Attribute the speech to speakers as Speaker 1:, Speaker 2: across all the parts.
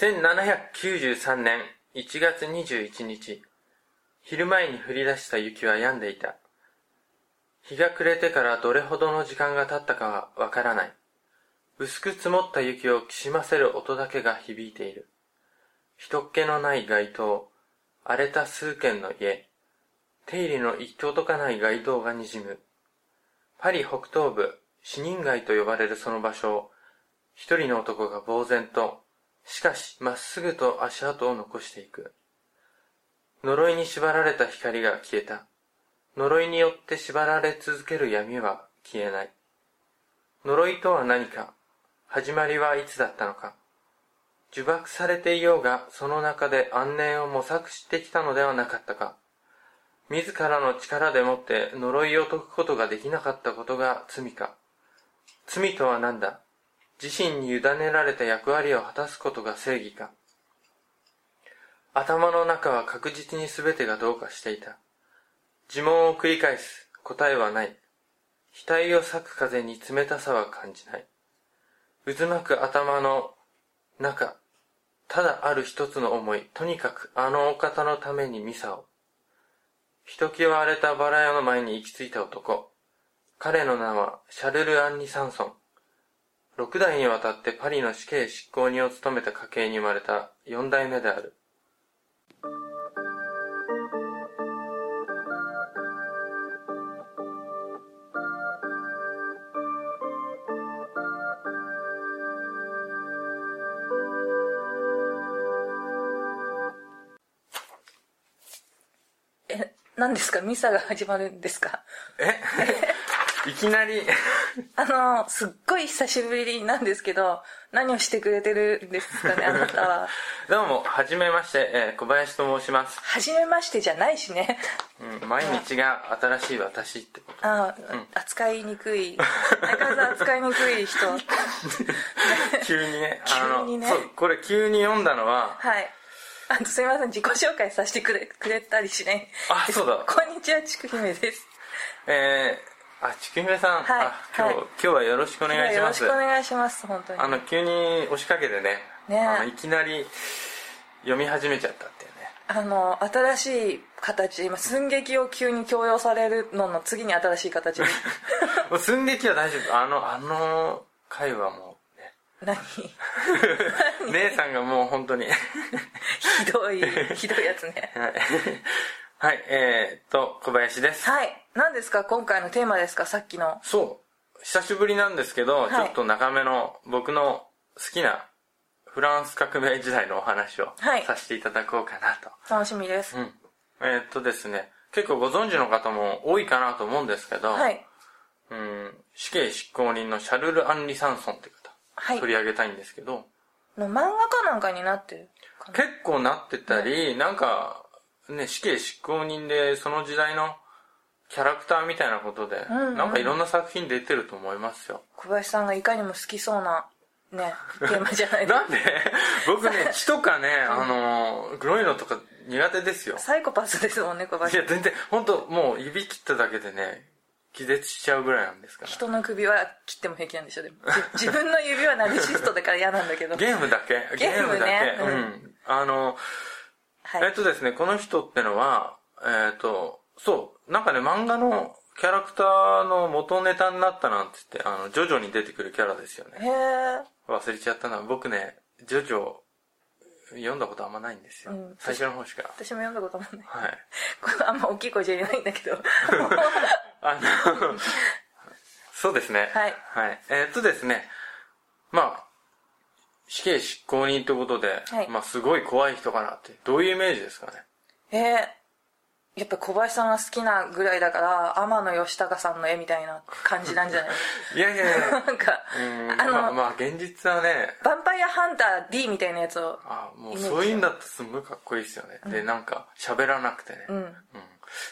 Speaker 1: 1793年1月21日、昼前に降り出した雪は止んでいた。日が暮れてからどれほどの時間が経ったかはわからない。薄く積もった雪をきしませる音だけが響いている。人っ気のない街灯、荒れた数軒の家、手入れの行き届かない街灯が滲む。パリ北東部、死人街と呼ばれるその場所を、一人の男が呆然と、しかしまっすぐと足跡を残していく。呪いに縛られた光が消えた。呪いによって縛られ続ける闇は消えない。呪いとは何か始まりはいつだったのか呪縛されていようがその中で安寧を模索してきたのではなかったか自らの力でもって呪いを解くことができなかったことが罪か罪とは何だ？自身に委ねられた役割を果たすことが正義か。頭の中は確実に全てがどうかしていた。呪文を繰り返す答えはない。額を裂く風に冷たさは感じない。渦巻く頭の中ただある一つの思いとにかくあのお方のためにミサを。ひときわ荒れたバラ屋の前に行き着いた男。彼の名はシャルル・アンニ・サンソン。六代にわたってパリの死刑執行人を務めた家系に生まれた四代目である。
Speaker 2: え、何ですか？ミサが始まるんですか？
Speaker 1: え？いきなり
Speaker 2: あの、すっごい久しぶりなんですけど、何をしてくれてるんですかね、あなたは。
Speaker 1: どうも、はじめまして、えー、小林と申します。
Speaker 2: はじめましてじゃないしね。
Speaker 1: うん、毎日が新しい私ってこと。
Speaker 2: ああ、うん、扱いにくい。なかなか扱いにくい人。
Speaker 1: 急にね。急にね。そう、これ急に読んだのは、
Speaker 2: はい。あすみません、自己紹介させてくれくれたりしない。
Speaker 1: あ、そうだ。
Speaker 2: こんにちは、ちくひめです。
Speaker 1: えー、あ、ちくひめさん、はい、今日、はい、今日はよろしくお願いします。
Speaker 2: よろしくお願いします、本当に。
Speaker 1: あの、急に押しかけてね、ねあのいきなり読み始めちゃったっていうね。
Speaker 2: あの、新しい形、今、寸劇を急に強要されるのの次に新しい形
Speaker 1: もう寸劇は大丈夫。あの、あの回はもう、ね。
Speaker 2: 何？
Speaker 1: 姉さんがもう本当に
Speaker 2: ひどい、ひどいやつね。
Speaker 1: はい。はい、えー、っと、小林です。
Speaker 2: はい。何ですか？今回のテーマですか？さっきの。
Speaker 1: そう。久しぶりなんですけど、はい、ちょっと長めの僕の好きなフランス革命時代のお話をさせていただこうかなと。
Speaker 2: 楽しみです。
Speaker 1: うん。えー、っとですね、結構ご存知の方も多いかなと思うんですけど、
Speaker 2: はい。
Speaker 1: うん、死刑執行人のシャルル・アンリ・サンソンって方、はい、取り上げたいんですけど、
Speaker 2: の漫画かなんかになってる
Speaker 1: 結構なってたり、なんかね、死刑執行人でその時代のキャラクターみたいなことで、うんうん、なんかいろんな作品出てると思いますよ。
Speaker 2: 小林さんがいかにも好きそうな、ね、テーマじゃない
Speaker 1: ですか。なんで？僕ね、血とかね、あの、黒いのとか苦手ですよ。
Speaker 2: サイコパスですもんね、小林
Speaker 1: いや、全然、本当もう指切っただけでね、気絶しちゃうぐらいなんですから。
Speaker 2: 人の首は切っても平気なんでしょ、でも。自分の指はナルシストだから嫌なんだけど。
Speaker 1: ゲームだけ。
Speaker 2: ゲームだけ。ね、
Speaker 1: うん。あの、はい、えっとですね、この人ってのは、えっ、と、そう、なんかね、漫画のキャラクターの元ネタになったなんて言って、あの、ジョジョに出てくるキャラですよね。
Speaker 2: へ
Speaker 1: 忘れちゃったな。僕ね、ジョジョ、読んだことあんまないんですよ。うん、最初の方しか。
Speaker 2: 私も読んだことあんまない。
Speaker 1: はい。
Speaker 2: これあんま大きい声じゃ言えないんだけど。
Speaker 1: あの、そうですね。
Speaker 2: はい。
Speaker 1: はい。えー、っとですね、まあ、死刑執行人ということで、はい、まあすごい怖い人かなって、どういうイメージですかね？
Speaker 2: えー、やっぱ小林さんが好きなぐらいだから天野義高さんの絵みたいな感じなんじゃない？
Speaker 1: いやいやいや。
Speaker 2: なんか
Speaker 1: あの、まあ、まあ現実はね。
Speaker 2: ヴァンパイアハンター D みたいなやつを
Speaker 1: あもうそういうんだってすごいかっこいいですよね、うん、でなんか喋らなくてね、
Speaker 2: うん、うん、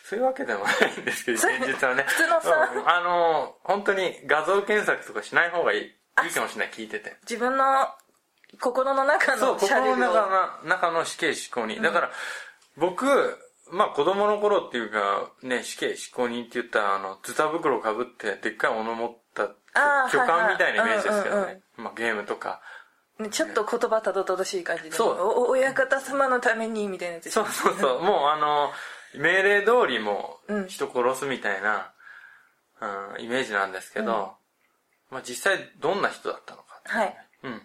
Speaker 1: そういうわけでもないんですけど現実はね。
Speaker 2: 普通のさ、
Speaker 1: うん、あの本当に画像検索とかしない方がいい。いいかもしれない聞いてて。
Speaker 2: 自分の心の中の
Speaker 1: そう心の。中の中の死刑執行人、だから僕まあ子供の頃っていうかね死刑執行人って言ったらあのズタ袋かぶってでっかい斧持った巨漢みたいなイメージですけどね、まあ、ゲームとか。
Speaker 2: ねちょっと言葉たどたどしい感じで
Speaker 1: そう。
Speaker 2: お親方様のためにみたいなやつ
Speaker 1: そうそうそう。もうあの命令通りも
Speaker 2: う
Speaker 1: うん。人殺すみたいな、うん、イメージなんですけど、まあ、実際どんな人だったのかね。
Speaker 2: はい。
Speaker 1: うん、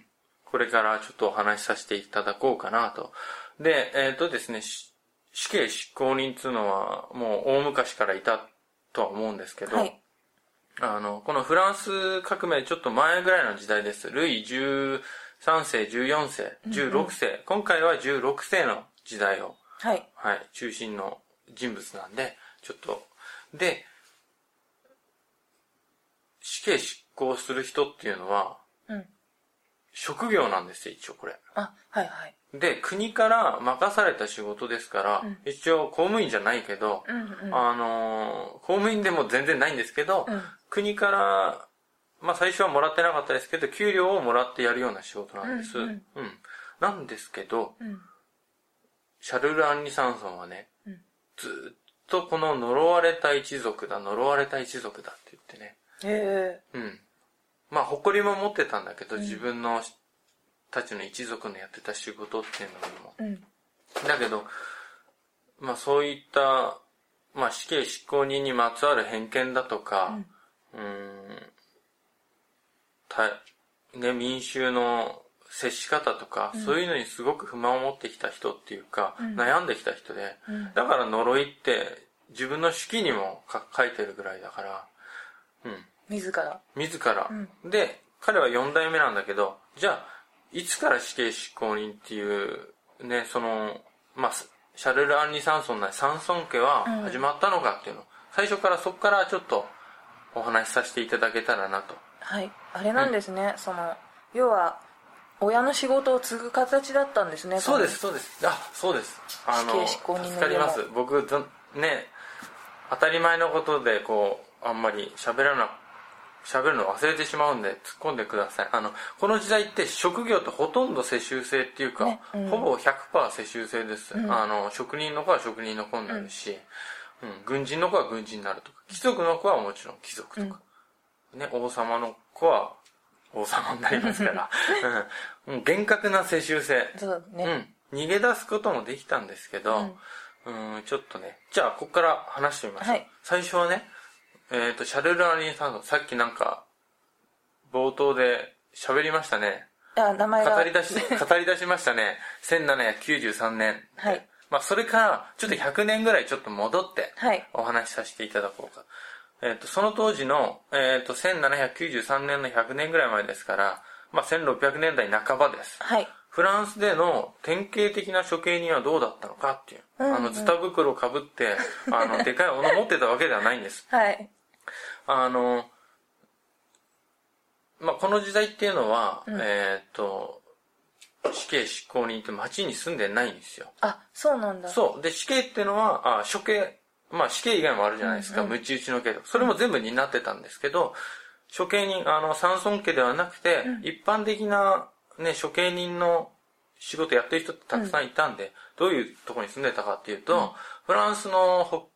Speaker 1: これからちょっとお話しさせていただこうかなと。でえっ、とですねし死刑執行人っていうのはもう大昔からいたとは思うんですけど、
Speaker 2: はい。
Speaker 1: あの、このフランス革命ちょっと前ぐらいの時代です。ルイ13世、14世、16世、今回は16世の時代を、
Speaker 2: はい。
Speaker 1: はい、中心の人物なんで、ちょっと、で、死刑執行する人っていうのは、
Speaker 2: うん
Speaker 1: 職業なんですよ、一応これ。
Speaker 2: あはいはい。
Speaker 1: で、国から任された仕事ですから、
Speaker 2: うん。
Speaker 1: 一応公務員じゃないけど、
Speaker 2: うんうん。
Speaker 1: あのー公務員でも全然ないんですけど、
Speaker 2: うん。
Speaker 1: 国から、まあ最初はもらってなかったですけど、給料をもらってやるような仕事なんです。
Speaker 2: う
Speaker 1: うん。ん。なんですけど、
Speaker 2: うん。
Speaker 1: シャルル・アンリ・サンソンはね、
Speaker 2: うん。
Speaker 1: ずっとこの呪われた一族だ、呪われた一族だって言ってね、
Speaker 2: へえ
Speaker 1: うん。まあ誇りも持ってたんだけど、自分のたちの一族のやってた仕事っていうのにも、
Speaker 2: うん。
Speaker 1: だけど、まあそういった、まあ死刑執行人にまつわる偏見だとか、うーん、た、ね、民衆の接し方とか、そういうのにすごく不満を持ってきた人っていうか、
Speaker 2: ん。
Speaker 1: 悩んできた人で、
Speaker 2: うん。
Speaker 1: だから呪いって自分の手記にもか書いてるぐらいだから、うん、
Speaker 2: 自ら。
Speaker 1: 自ら、で彼は4代目なんだけどじゃあいつから死刑執行人っていうねそのまあシャルル・アンリ・サンソンなサンソン家は
Speaker 2: うん。
Speaker 1: 始まったのかっていうの、最初からそこからちょっとお話しさせていただけたらなと。
Speaker 2: はい。あれなんですね、その要は親の仕事を継ぐ形だったんですね
Speaker 1: そうですそうです。あそうです。あの
Speaker 2: 死刑執行人の
Speaker 1: 助かります。僕どね当たり前のことでこうあんまり喋らな喋るの忘れてしまうんで突っ込んでください。あのこの時代って職業とほとんど世襲制っていうか、
Speaker 2: ねうん。
Speaker 1: ほぼ100%世襲制です、あの職人の子は職人の子になるし、うん。軍人の子は軍人になるとか貴族の子はもちろん貴族とか、ね、王様の子は王様になりますから、うん、厳格な世襲制。
Speaker 2: そうね、
Speaker 1: うん、逃げ出すこともできたんですけど、うん、ちょっとね、じゃあ、ここから話してみましょう。
Speaker 2: はい。
Speaker 1: 最初はね、えっ、と、シャルル・アリンさんの、さっきなんか、冒頭で喋りましたね。
Speaker 2: あ名前が
Speaker 1: 語り出し、語り出しましたね。1793年。
Speaker 2: はい。
Speaker 1: まあ、それから、ちょっと100年ぐらいちょっと戻って、
Speaker 2: はい
Speaker 1: お話しさせていただこうか。えっ、と、その当時の、えっ、と、1793年の100年ぐらい前ですから、まあ、1600年代半ばです。
Speaker 2: はい
Speaker 1: フランスでの典型的な処刑人はどうだったのかっていう。
Speaker 2: うんうん
Speaker 1: あの、ズタ袋をかぶって、あの、でかい斧持ってたわけではないんです。
Speaker 2: はい
Speaker 1: あの、まあ、この時代っていうのは、えーっと、死刑執行人って町に住んでないんですよ。
Speaker 2: あそうなんだ。
Speaker 1: そう。で、死刑っていうのは、あ、処刑、まあ死刑以外もあるじゃないですか、
Speaker 2: うんうん。
Speaker 1: ムチ打ちの刑とか。それも全部担ってたんですけど、処刑人、あの、山村家ではなくて、一般的な、ね、処刑人の仕事やってる人ってたくさんいたんで、どういうところに住んでたかっていうと、フランスのほ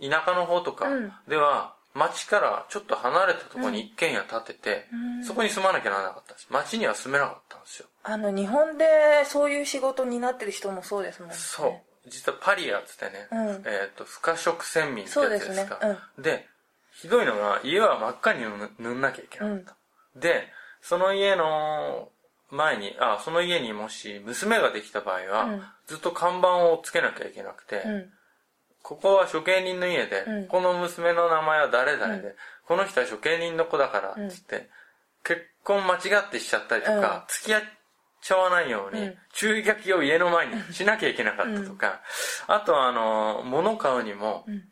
Speaker 1: 田舎の方とか
Speaker 2: うん。
Speaker 1: では、町からちょっと離れたところに一軒家建てて、
Speaker 2: うん
Speaker 1: そこに住まなきゃならなかったんです。町には住めなかったんですよ。
Speaker 2: あの日本でそういう仕事になってる人もそうですもんね
Speaker 1: そう。実はパリアっつってね、
Speaker 2: うん
Speaker 1: えっ、と、不可食洗民ってやつですか。
Speaker 2: そうですね
Speaker 1: で、ひどいのが、家は真っ赤に塗塗んなきゃいけなかった。で、その家の前に、あ、その家にもし娘ができた場合は、
Speaker 2: うん
Speaker 1: ずっと看板をつけなきゃいけなくて、
Speaker 2: うん
Speaker 1: ここは処刑人の家で、
Speaker 2: うん。
Speaker 1: この娘の名前は誰々で、
Speaker 2: うん。
Speaker 1: この人は処刑人の子だから、つって、結婚間違ってしちゃったりとか、
Speaker 2: うん。
Speaker 1: 付き合っちゃわないように、
Speaker 2: うん。
Speaker 1: 注意書きを家の前にしなきゃいけなかったとか、あとはあの、物買うにも、
Speaker 2: ん。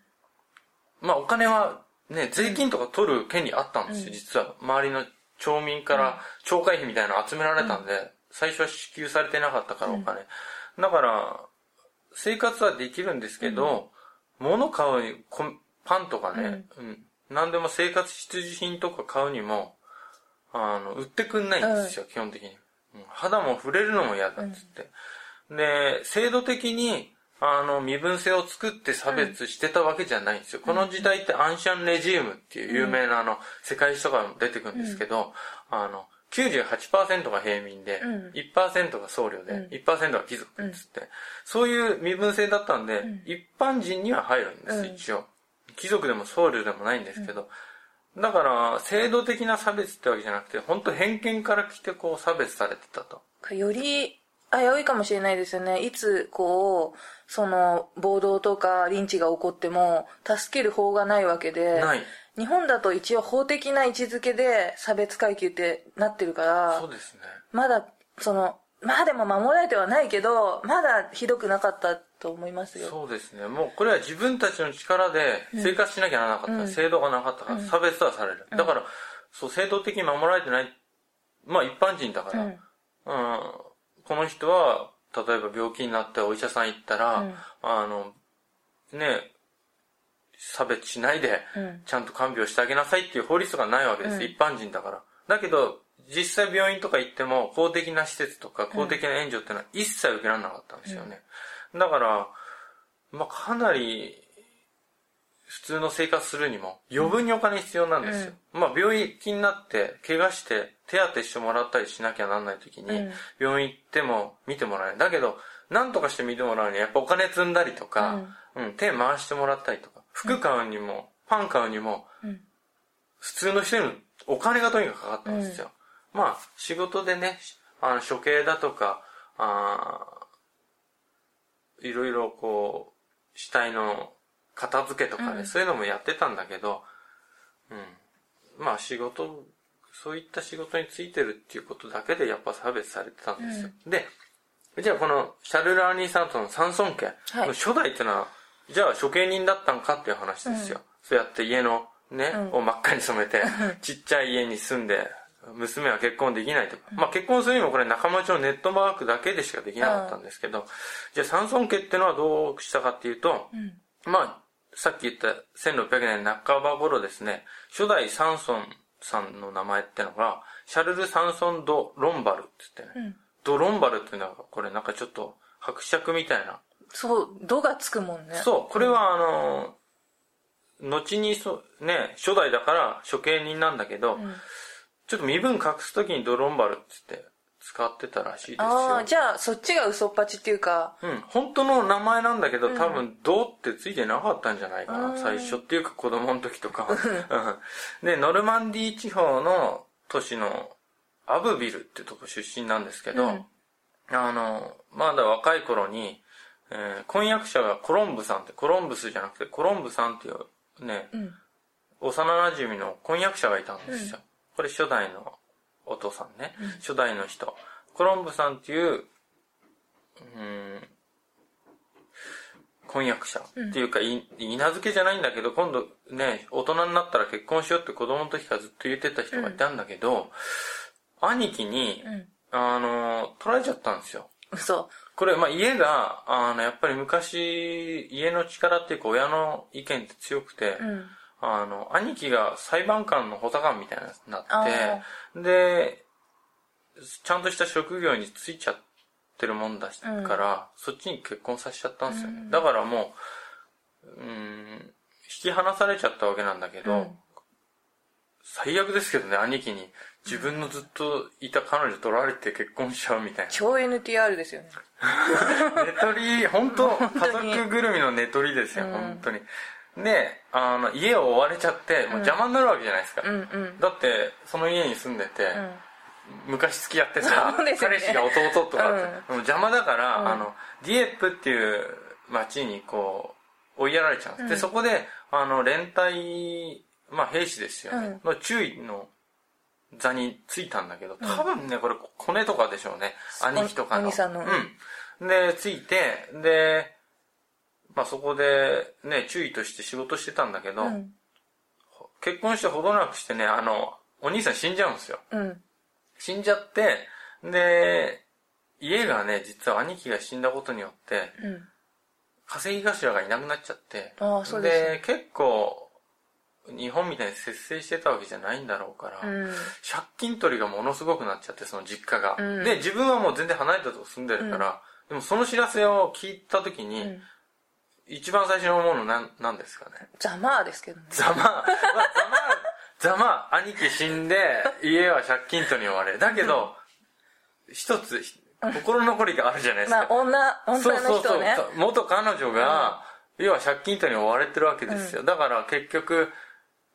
Speaker 1: まあお金はね、税金とか取る権利あったんですよ、実は。周りの町民から町会費みたいなの集められたんで、最初は支給されてなかったからお金。だから、生活はできるんですけど、物買うに、こパンとかね、うん、何でも生活必需品とか買うにも、あの、売ってくんないんですよ、基本的に。うん。肌も触れるのも嫌だっつって。で、制度的に、あの、身分制を作って差別してたわけじゃないんですよ。この時代ってアンシャンレジウムっていう有名なあの、世界史とかも出てくるんですけど、あの、98%が平民で、
Speaker 2: うん。
Speaker 1: 1%が僧侶で、
Speaker 2: うん。
Speaker 1: 1%が貴族っつって、そういう身分制だったんで、
Speaker 2: ん。
Speaker 1: 一般人には入るんです、
Speaker 2: うん。
Speaker 1: 一応。貴族でも僧侶でもないんですけど、だから、制度的な差別ってわけじゃなくて、本当偏見から来てこう差別されてたと。
Speaker 2: より危ういかもしれないですよね。いつこうその暴動とかリンチが起こっても助ける法がないわけで。
Speaker 1: ない。
Speaker 2: 日本だと一応法的な位置づけで差別階級ってなってるから
Speaker 1: そうですね。
Speaker 2: まだそのまあでも守られてはないけどまだひどくなかったと思いますよ。
Speaker 1: そうですね。もうこれは自分たちの力で生活しなきゃならなかった。
Speaker 2: うん。
Speaker 1: 制度がなかったから差別はされる。だから、そう、制度的に守られてない、まあ一般人だから、
Speaker 2: うん。
Speaker 1: うん、この人は、例えば病気になってお医者さん行ったら、
Speaker 2: うん。
Speaker 1: あの、ね、差別しないで、
Speaker 2: うん
Speaker 1: ちゃんと看病してあげなさいっていう法律がないわけです。
Speaker 2: うん
Speaker 1: 一般人だから。だけど、実際病院とか行っても、公的な施設とか公的な援助っていうのは一切受けられなかったんですよね。だから、まあかなり、普通の生活するにも余分にお金必要なんですよ。まあ病気になって、怪我して手当てしてもらったりしなきゃなんない時に、
Speaker 2: うん
Speaker 1: 病院行っても見てもらえない。だけど、何とかして見てもらうにはやっぱお金積んだりとか、うん、手回してもらったりとか、服買うにも、パン買うにも、
Speaker 2: うん
Speaker 1: 普通の人にお金がとにかくかかったんですよ。まあ、仕事でね、あの、処刑だとか、あーいろいろこう、死体の片付けとかね、
Speaker 2: うん
Speaker 1: そういうのもやってたんだけど、うん。まあ仕事、そういった仕事についてるっていうことだけでやっぱ差別されてたんですよ。で、じゃあこのシャルル・アーニー・サントの三尊家初代ってのは、じゃあ処刑人だったんかっていう話ですよ。そうやって家のね、
Speaker 2: うん。
Speaker 1: を真っ赤に染めて、ちっちゃい家に住んで、娘は結婚できないとか。まあ結婚するにもこれ仲間内のネットワークだけでしかできなかったんですけど、じゃあ三尊家ってのはどうしたかっていうと、
Speaker 2: うん。
Speaker 1: まあ、さっき言った1600年半ば頃ですね、初代サンソンさんの名前ってのが、シャルル・サンソン・ド・ロンバルって言ってね、
Speaker 2: うん。
Speaker 1: ド・ロンバルっていうのは、これなんかちょっと伯爵みたいな。
Speaker 2: そう「度がつくもんね。
Speaker 1: そう、これはあの、後にそう、ね、初代だから処刑人なんだけど、
Speaker 2: ん。
Speaker 1: ちょっと身分隠すときにド・ロンバルって言って使ってたらしいですよ。
Speaker 2: ああじゃあそっちが嘘っぱちっていうか。
Speaker 1: うん、本当の名前なんだけど、多分、ドってついてなかったんじゃないかな、最初っていうか子供の時とか。うん。で、ノルマンディー地方の都市のアブビルってとこ出身なんですけど、
Speaker 2: うん。
Speaker 1: あの、まだ若い頃に、えー婚約者がコロンブさんって、コロンブスじゃなくてコロンブさんっていうね、
Speaker 2: うん。
Speaker 1: 幼馴染の婚約者がいたんですよ。これ初代のお父さんね。初代の人。コロンブさんっていう、うん、婚約者。っていうか、い、稲付けじゃないんだけど、今度ね、大人になったら結婚しようって子供の時からずっと言ってた人がいたんだけど、兄貴に、
Speaker 2: うん。
Speaker 1: あの、取られちゃったんですよ。
Speaker 2: 嘘
Speaker 1: これ、まあ、家が、あの、やっぱり昔、家の力っていうか親の意見って強くて、
Speaker 2: うん。
Speaker 1: あの、兄貴が裁判官の補佐官みたいにな
Speaker 2: あ
Speaker 1: って、で、ちゃんとした職業に就いちゃってるもんだし
Speaker 2: うん。
Speaker 1: から、そっちに結婚させちゃったんですよね。
Speaker 2: うん。
Speaker 1: だからもう、うん、引き離されちゃったわけなんだけど、
Speaker 2: うん。
Speaker 1: 最悪ですけどね、兄貴に。自分のずっといた彼女取られて結婚しちゃうみたいな。
Speaker 2: 超 NTR ですよね。
Speaker 1: 寝取り、本当家族ぐるみの寝取りですよ、
Speaker 2: うん。
Speaker 1: 本当に。で、あの、家を追われちゃって、もう邪魔になるわけじゃないですか。
Speaker 2: うんうん。
Speaker 1: だって、その家に住んでて、
Speaker 2: うん。
Speaker 1: 昔付き合ってさ、彼氏が弟とかって、邪魔だから、
Speaker 2: うん。
Speaker 1: あの、ディエップっていう町にこう、追いやられちゃうんです。で、
Speaker 2: うん。
Speaker 1: そこで、あの、連隊、まあ兵士ですよね、
Speaker 2: うん。
Speaker 1: の注意の座についたんだけど、多分ね、これ、コネとかでしょうね。兄貴とかの。
Speaker 2: お兄さんの
Speaker 1: うん。で、ついて、で、まあそこで、ね、注意として仕事してたんだけど、
Speaker 2: うん
Speaker 1: 結婚してほどなくしてね、あの、お兄さん死んじゃうんですよ。
Speaker 2: うん
Speaker 1: 死んじゃって、で、家がね、実は兄貴が死んだことによって、
Speaker 2: うん
Speaker 1: 稼ぎ頭がいなくなっちゃって、
Speaker 2: です
Speaker 1: 結構、日本みたいに節制してたわけじゃないんだろうから、
Speaker 2: うん。
Speaker 1: 借金取りがものすごくなっちゃって、その実家が。
Speaker 2: うん。
Speaker 1: で、自分はもう全然離れたとこ住んでるから、でもその知らせを聞いた時に、
Speaker 2: うん。
Speaker 1: 一番最初に思うのなん、なんですかね？
Speaker 2: ざまあですけどね。
Speaker 1: ざまあ、まあ、ざまあ、ざまあ兄貴死んで 家は借金取りに追われ。だけど、一つ心残りがあるじゃないですか、
Speaker 2: まあ女女の人ね。
Speaker 1: そうそうそう。元彼女が、要は借金取りに追われてるわけですよ、だから結局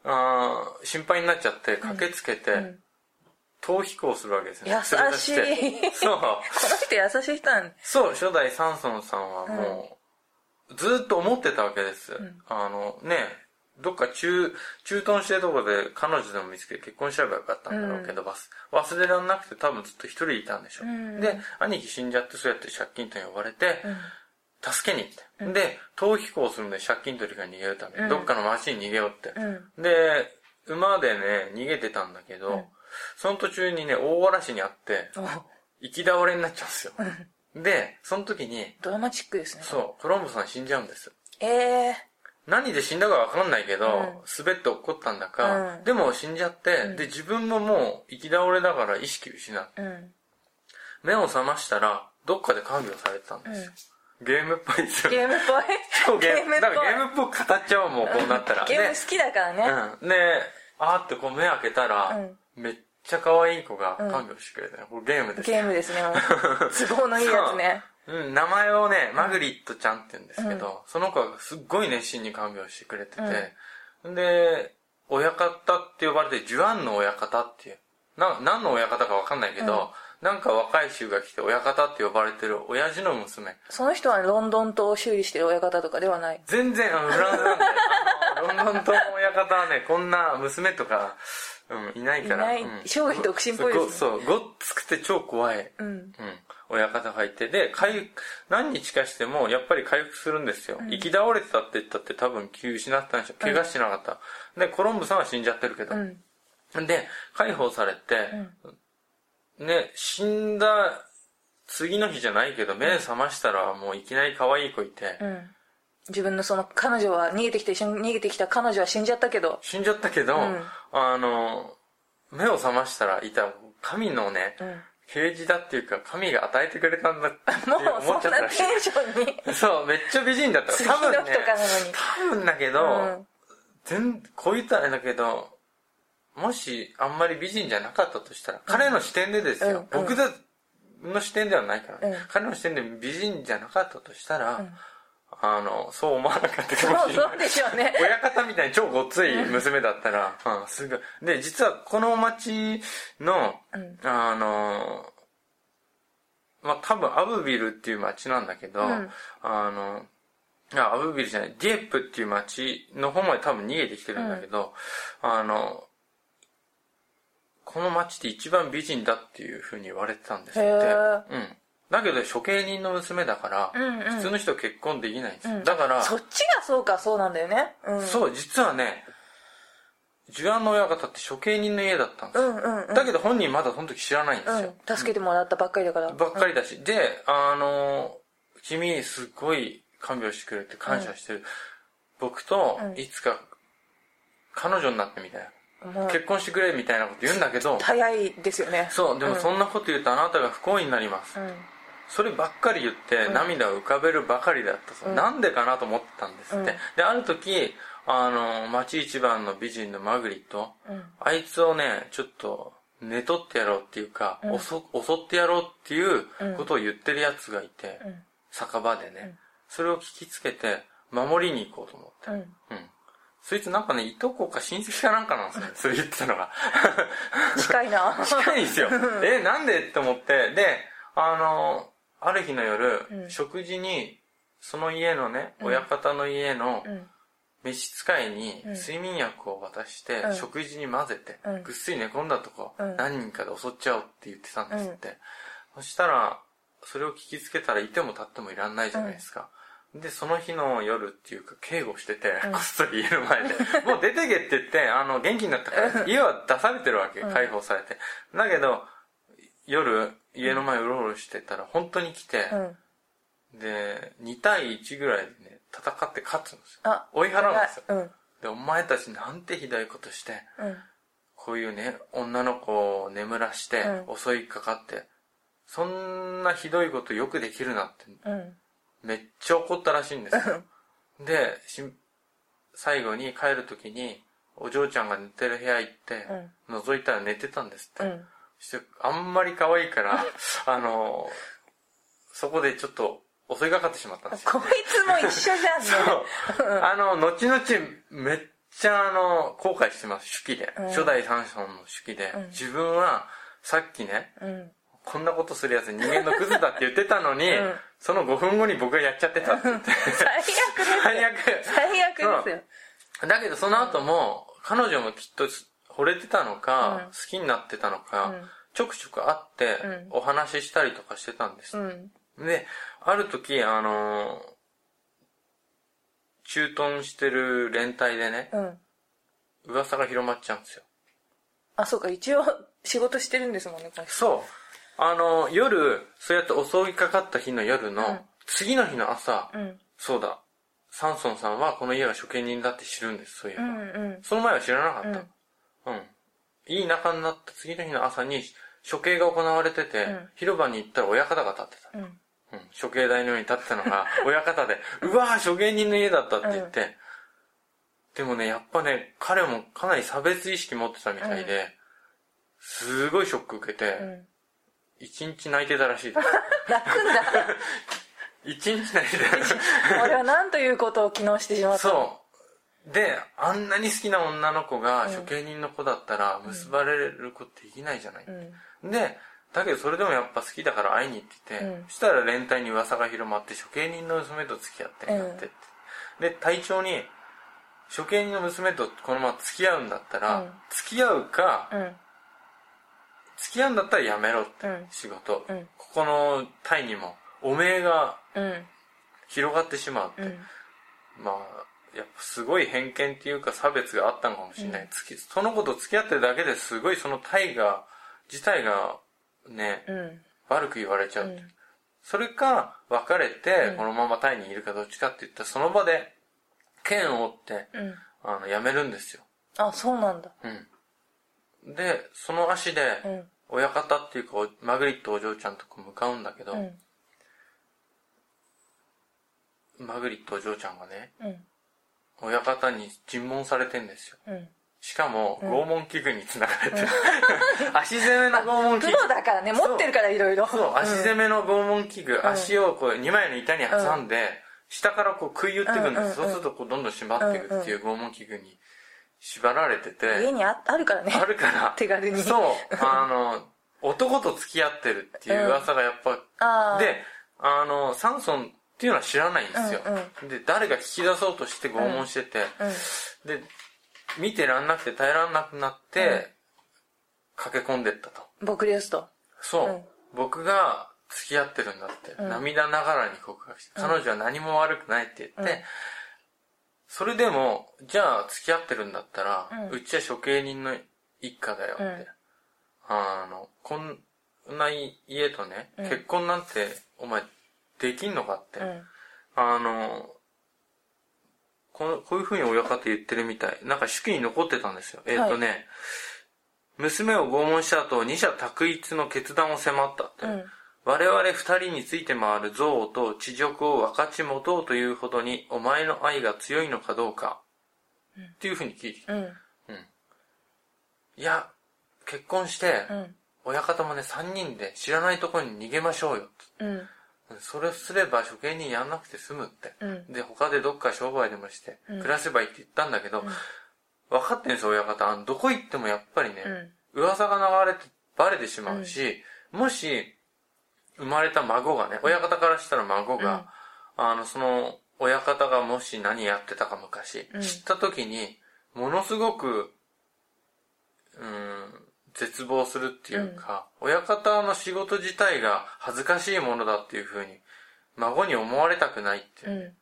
Speaker 1: あー心配になっちゃって駆けつけて、
Speaker 2: ん。
Speaker 1: 逃避行するわけですね。
Speaker 2: 優しい。
Speaker 1: そう。
Speaker 2: この人優しい人なん
Speaker 1: そう初代サンソンさんはもう、ずっと思ってたわけです、あのねどっか中中東してるところで彼女でも見つけて結婚しちゃえばよかったんだろうけど、忘忘れられなくて多分ずっと一人いたんでしょ、
Speaker 2: ん。
Speaker 1: で兄貴死んじゃってそうやって借金取りに呼ばれて、助けに行って、で逃避行するんで借金取りが逃げるために、どっかの町に逃げようって、
Speaker 2: うん。
Speaker 1: で馬でね逃げてたんだけど、その途中にね大嵐にあって
Speaker 2: お。
Speaker 1: 行き倒れになっちゃうんですよ、でその時に
Speaker 2: ドラマチックですね。
Speaker 1: そうコロンボさん死んじゃうんです
Speaker 2: ええ
Speaker 1: 何で死んだか分かんないけど、
Speaker 2: うん。
Speaker 1: 滑って落っこったんだか、
Speaker 2: うん。
Speaker 1: でも死んじゃって、で自分ももう行き倒れだから意識失って。
Speaker 2: うん。
Speaker 1: 目を覚ましたらどっかで看病されてたんですよ、ゲームっぽいですよ
Speaker 2: ゲームっぽい？
Speaker 1: 超ゲーム。
Speaker 2: っ
Speaker 1: だからゲー
Speaker 2: ぽい
Speaker 1: ムっぽく語っちゃおうもうこうなったら。
Speaker 2: ゲーム好きだからね、
Speaker 1: で,、うん、であーってこう目開けたら、めっちゃ可愛い子が看病してくれてね、これゲームです
Speaker 2: ゲームですね 都合のいいやつね。
Speaker 1: う。ん、名前をね、マグリットちゃんって言うんですけど、その子がすっごい熱心に看病してくれてて、で、親方って呼ばれて、ジュアンの親方っていう、な、何の親方かわかんないけど、なんか若い衆が来て親方って呼ばれてる親父の娘。
Speaker 2: その人はロンドン島を修理してる親方とかではない。
Speaker 1: 全然、あの、フランスなんで、あの、ロンドン島の親方はね、こんな娘とか、うん、いないから。
Speaker 2: いない。
Speaker 1: うん。
Speaker 2: 生涯独身っぽいですね。
Speaker 1: そう、ごっつくて超怖い。
Speaker 2: うん。
Speaker 1: うん、親方がいて。で回復何日かしてもやっぱり回復するんですよ、行き倒れてたって言ったって多分気失ったんでしょ怪我してなかった、でコロンブさんは死んじゃってるけど、
Speaker 2: うん。
Speaker 1: で解放されて、ね死んだ次の日じゃないけど目覚ましたらもういきなり可愛い子いて、
Speaker 2: うん。自分のその彼女は逃げてきて一緒に逃げてきた彼女は死んじゃったけど。
Speaker 1: 死んじゃったけど、
Speaker 2: ん。
Speaker 1: あの目を覚ましたらいた神のね、
Speaker 2: ん。
Speaker 1: 啓示だっていうか神が与えてくれたんだって
Speaker 2: もう
Speaker 1: 思っちゃった
Speaker 2: そんな
Speaker 1: らしい。
Speaker 2: テンションに。
Speaker 1: そう、めっちゃ美人だった。多分ね多分だけど、
Speaker 2: うん。
Speaker 1: 全、こう言ったらあれだけど、もしあんまり美人じゃなかったとしたら、彼の視点でですよ、
Speaker 2: うん
Speaker 1: 僕だの視点ではないから、ね。
Speaker 2: うん。
Speaker 1: 彼の視点で美人じゃなかったとしたら、あの、そう思わなかったかもしれない。
Speaker 2: そうでしょうね。
Speaker 1: 親方みたいに超ごっつい娘だったら、うん、すぐ。で、実はこの町の、あの、まあ、多分アブビルっていう町なんだけど、
Speaker 2: ん。
Speaker 1: あの、あ、アブビルじゃない、ディエップっていう町の方まで多分逃げてきてるんだけど、あの、この町って一番美人だっていう風に言われてたんですって。うん。だけど処刑人の娘だから、
Speaker 2: うんうん
Speaker 1: 普通の人結婚できないんですよ。だから、
Speaker 2: そっちがそうかそうなんだよねうん
Speaker 1: そう、実はね、ジュアンの親方って処刑人の家だったんですよ。
Speaker 2: うんうんうん
Speaker 1: だけど本人まだその時知らないんですよ。
Speaker 2: うん助けてもらったばっかりだから
Speaker 1: ばっかりだし。で、あの、君すごい看病してくれて感謝してる。僕といつか彼女になってみたいな。結婚してくれみたいなこと言うんだけど、
Speaker 2: 早いですよね。
Speaker 1: そう、でもそんなこと言うとあなたが不幸になります。
Speaker 2: うん。
Speaker 1: そればっかり言って涙を浮かべるばかりだったそう、なんでかなと思ってたんですって、である時あの町一番の美人のマグリット、あいつをねちょっと寝取ってやろうっていうか、襲襲ってやろうっていうことを言ってるやつがいて、酒場でね、それを聞きつけて守りに行こうと思って。
Speaker 2: うん。
Speaker 1: うんそいつなんかねいとこか親戚かなんかなんですよね それ言ってたのが。
Speaker 2: 近いな。
Speaker 1: 近いんですよ。え、なんで？って思って、で、あの、ある日の夜、食事に、その家のね、親方の家の
Speaker 2: ん。
Speaker 1: 召使いに睡眠薬を渡して、
Speaker 2: ん。
Speaker 1: 食事に混ぜて、
Speaker 2: うん。
Speaker 1: ぐっすり寝込んだとこ、
Speaker 2: ん。
Speaker 1: 何人かで襲っちゃおうって言ってたんですって。そしたら、それを聞きつけたらいても立ってもいらんないじゃないですか。で、その日の夜っていうか、警護してて、こっそり家の前で、もう出てけって言って、あの、元気になったから、家は出されてるわけ、解放されて。だけど、夜、家の前うろうろしてたら、本当に来て、
Speaker 2: うん。
Speaker 1: で、2対1ぐらいでね、戦って勝つんですよ。
Speaker 2: あ
Speaker 1: 追い払うんですよ。
Speaker 2: うん。
Speaker 1: で、お前たちなんてひどいことして、
Speaker 2: うん。
Speaker 1: こういうね、女の子を眠らして、
Speaker 2: う
Speaker 1: 襲いかかって、そんなひどいことよくできるなって、
Speaker 2: うん
Speaker 1: めっちゃ怒ったらしいんですよ。で、最後に帰るときに、お嬢ちゃんが寝てる部屋行って、覗いたら寝てたんですって。
Speaker 2: うん。
Speaker 1: そして、あんまり可愛いから、あの、そこでちょっこ襲いかかってしまったんですよ。
Speaker 2: こいつも一緒じゃんね。
Speaker 1: そう。あの、後々、めっちゃあの、後悔してます、手記で。
Speaker 2: うん
Speaker 1: 初代三ンの手記で。
Speaker 2: うん
Speaker 1: 自分は、さっきね、
Speaker 2: うん。
Speaker 1: こんなことするやつ人間のクズだって言ってたのに、
Speaker 2: うん
Speaker 1: その5分後に僕がやっちゃってたって言って。
Speaker 2: 最悪ですよ。
Speaker 1: 最悪。
Speaker 2: 最悪ですよ。
Speaker 1: だけどその後も、彼女もきっと惚れてたのか、
Speaker 2: うん
Speaker 1: 好きになってたのか、
Speaker 2: うん
Speaker 1: ちょくちょく会って
Speaker 2: うん、
Speaker 1: お話ししたりとかしてたんです。
Speaker 2: うん。
Speaker 1: で、ある時、あのー駐屯してる連隊でね、
Speaker 2: うん。
Speaker 1: 噂が広まっちゃうんですよ。
Speaker 2: あ、そうか、一応仕事してるんですもんね。
Speaker 1: そう。あのー夜、そうやって襲いかかった日の夜の、
Speaker 2: うん
Speaker 1: 次の日の朝、
Speaker 2: うん。
Speaker 1: そうだ、サンソンさんはこの家が処刑人だって知るんです、そういえば。
Speaker 2: うんうん。
Speaker 1: その前は知らなかった。うん。いい仲になった次の日の朝に処刑が行われてて、
Speaker 2: うん
Speaker 1: 広場に行ったら親方が立ってた。
Speaker 2: うん。
Speaker 1: うん。処刑台のように立ってたのが 親方で、うわぁ、処刑人の家だったって言って、でもね、やっぱね、彼もかなり差別意識持ってたみたいで、すごいショック受けて、
Speaker 2: うん。
Speaker 1: 一日泣いてたらしいです。
Speaker 2: 泣くんだ。
Speaker 1: 一日泣いてたらしい。
Speaker 2: 俺は何ということを昨日してしまったの？
Speaker 1: そう。で、あんなに好きな女の子が
Speaker 2: うん
Speaker 1: 処刑人の子だったら結ばれることできないじゃない。
Speaker 2: うん。
Speaker 1: で、だけどそれでもやっぱ好きだから会いに行ってて、
Speaker 2: うん
Speaker 1: そしたら連隊に噂が広まって処刑人の娘と付き合ってんだってって。で、隊長に、処刑人の娘とこのまま付き合うんだったら、
Speaker 2: うん
Speaker 1: 付き合うか、
Speaker 2: うん。
Speaker 1: 付き合うんだったらやめろって、
Speaker 2: うん
Speaker 1: 仕事、
Speaker 2: うん
Speaker 1: ここの隊にも、おめえが
Speaker 2: うん。
Speaker 1: 広がってしまうって。
Speaker 2: うん。
Speaker 1: まあ、やっぱすごい偏見っていうか差別があったのかもしれない。その子と付き合ってるだけですごいその大河自体がね、
Speaker 2: うん。
Speaker 1: 悪く言われちゃう。
Speaker 2: うん
Speaker 1: それか、別れて
Speaker 2: う、ん
Speaker 1: このままタイにいるかどっちかって言ったら、その場で、剣を折って、
Speaker 2: うん。
Speaker 1: あの、やめるんですよ。
Speaker 2: あ、そうなんだ。
Speaker 1: うん。で、その足で
Speaker 2: う、ん。
Speaker 1: 親方っていうか、おマグリットお嬢ちゃんとこ向かうんだけど、
Speaker 2: うん。
Speaker 1: マグリットお嬢ちゃんがね、
Speaker 2: うん。
Speaker 1: 親方に尋問されてんですよ。
Speaker 2: うん。
Speaker 1: しかも、
Speaker 2: うん
Speaker 1: 拷問器具につながれてる。足攻めの拷問器
Speaker 2: プ
Speaker 1: 具。
Speaker 2: ロだからね、持ってるからいろいろ。
Speaker 1: そう、足攻めの拷問器具、
Speaker 2: ん
Speaker 1: 足をこう2枚の板に挟んで、下からこう食い打っていくんです。
Speaker 2: うんうんうん
Speaker 1: そうするとこうどんどん締まっていくっていう拷問器具に縛られてて、
Speaker 2: 家にああるからね。
Speaker 1: あるから、
Speaker 2: 手軽に
Speaker 1: そう、あの、男と付き合ってるっていう噂がやっぱ、
Speaker 2: ああ。
Speaker 1: で、あの、サンソンっていうのは知らないんですよ。
Speaker 2: うん
Speaker 1: で、誰が引き出そうとして拷問してて、
Speaker 2: うん。
Speaker 1: で、見てらんなくて耐えらんなくなって、駆け込んでったと。
Speaker 2: 僕ですと。
Speaker 1: そう、
Speaker 2: うん
Speaker 1: 僕が付き合ってるんだって、
Speaker 2: うん
Speaker 1: 涙ながらに告白して、彼女は何も悪くないって言って、
Speaker 2: うん
Speaker 1: それでも、じゃあ付き合ってるんだったら、
Speaker 2: う
Speaker 1: うんちは処刑人の一家だよって。
Speaker 2: うん
Speaker 1: あの、こんな家とね、
Speaker 2: うん
Speaker 1: 結婚なんて、お前、できんのかって。
Speaker 2: うん。
Speaker 1: あの、このこういう風に親方言ってるみたい。なんか手記に残ってたんですよ。えっ、とね、娘を拷問した後、二者択一の決断を迫ったって。
Speaker 2: うん。
Speaker 1: 我々二人について回る憎悪と恥辱を分かち持とうというほどに、お前の愛が強いのかどうか。っていう風に聞いてきた。
Speaker 2: うん。
Speaker 1: いや、結婚して、
Speaker 2: うん。
Speaker 1: 親方もね、三人で知らないところに逃げましょうよ。
Speaker 2: うん。
Speaker 1: それすれば処刑人やんなくて済むって。
Speaker 2: うん。
Speaker 1: で、他でどっか商売でもして、
Speaker 2: うん
Speaker 1: 暮らせばいいって言ったんだけど、分かってんですよ、親方。どこ行ってもやっぱりね、噂が流れてバレてしまうし、もし、生まれた孫がね、親方からしたら孫が、あの、その、親方がもし何やってたか昔、
Speaker 2: うん。
Speaker 1: 知った時に、ものすごく、うん、絶望するっていうか、親方の仕事自体が恥ずかしいものだっていうふうに、孫に思われたくないっていう。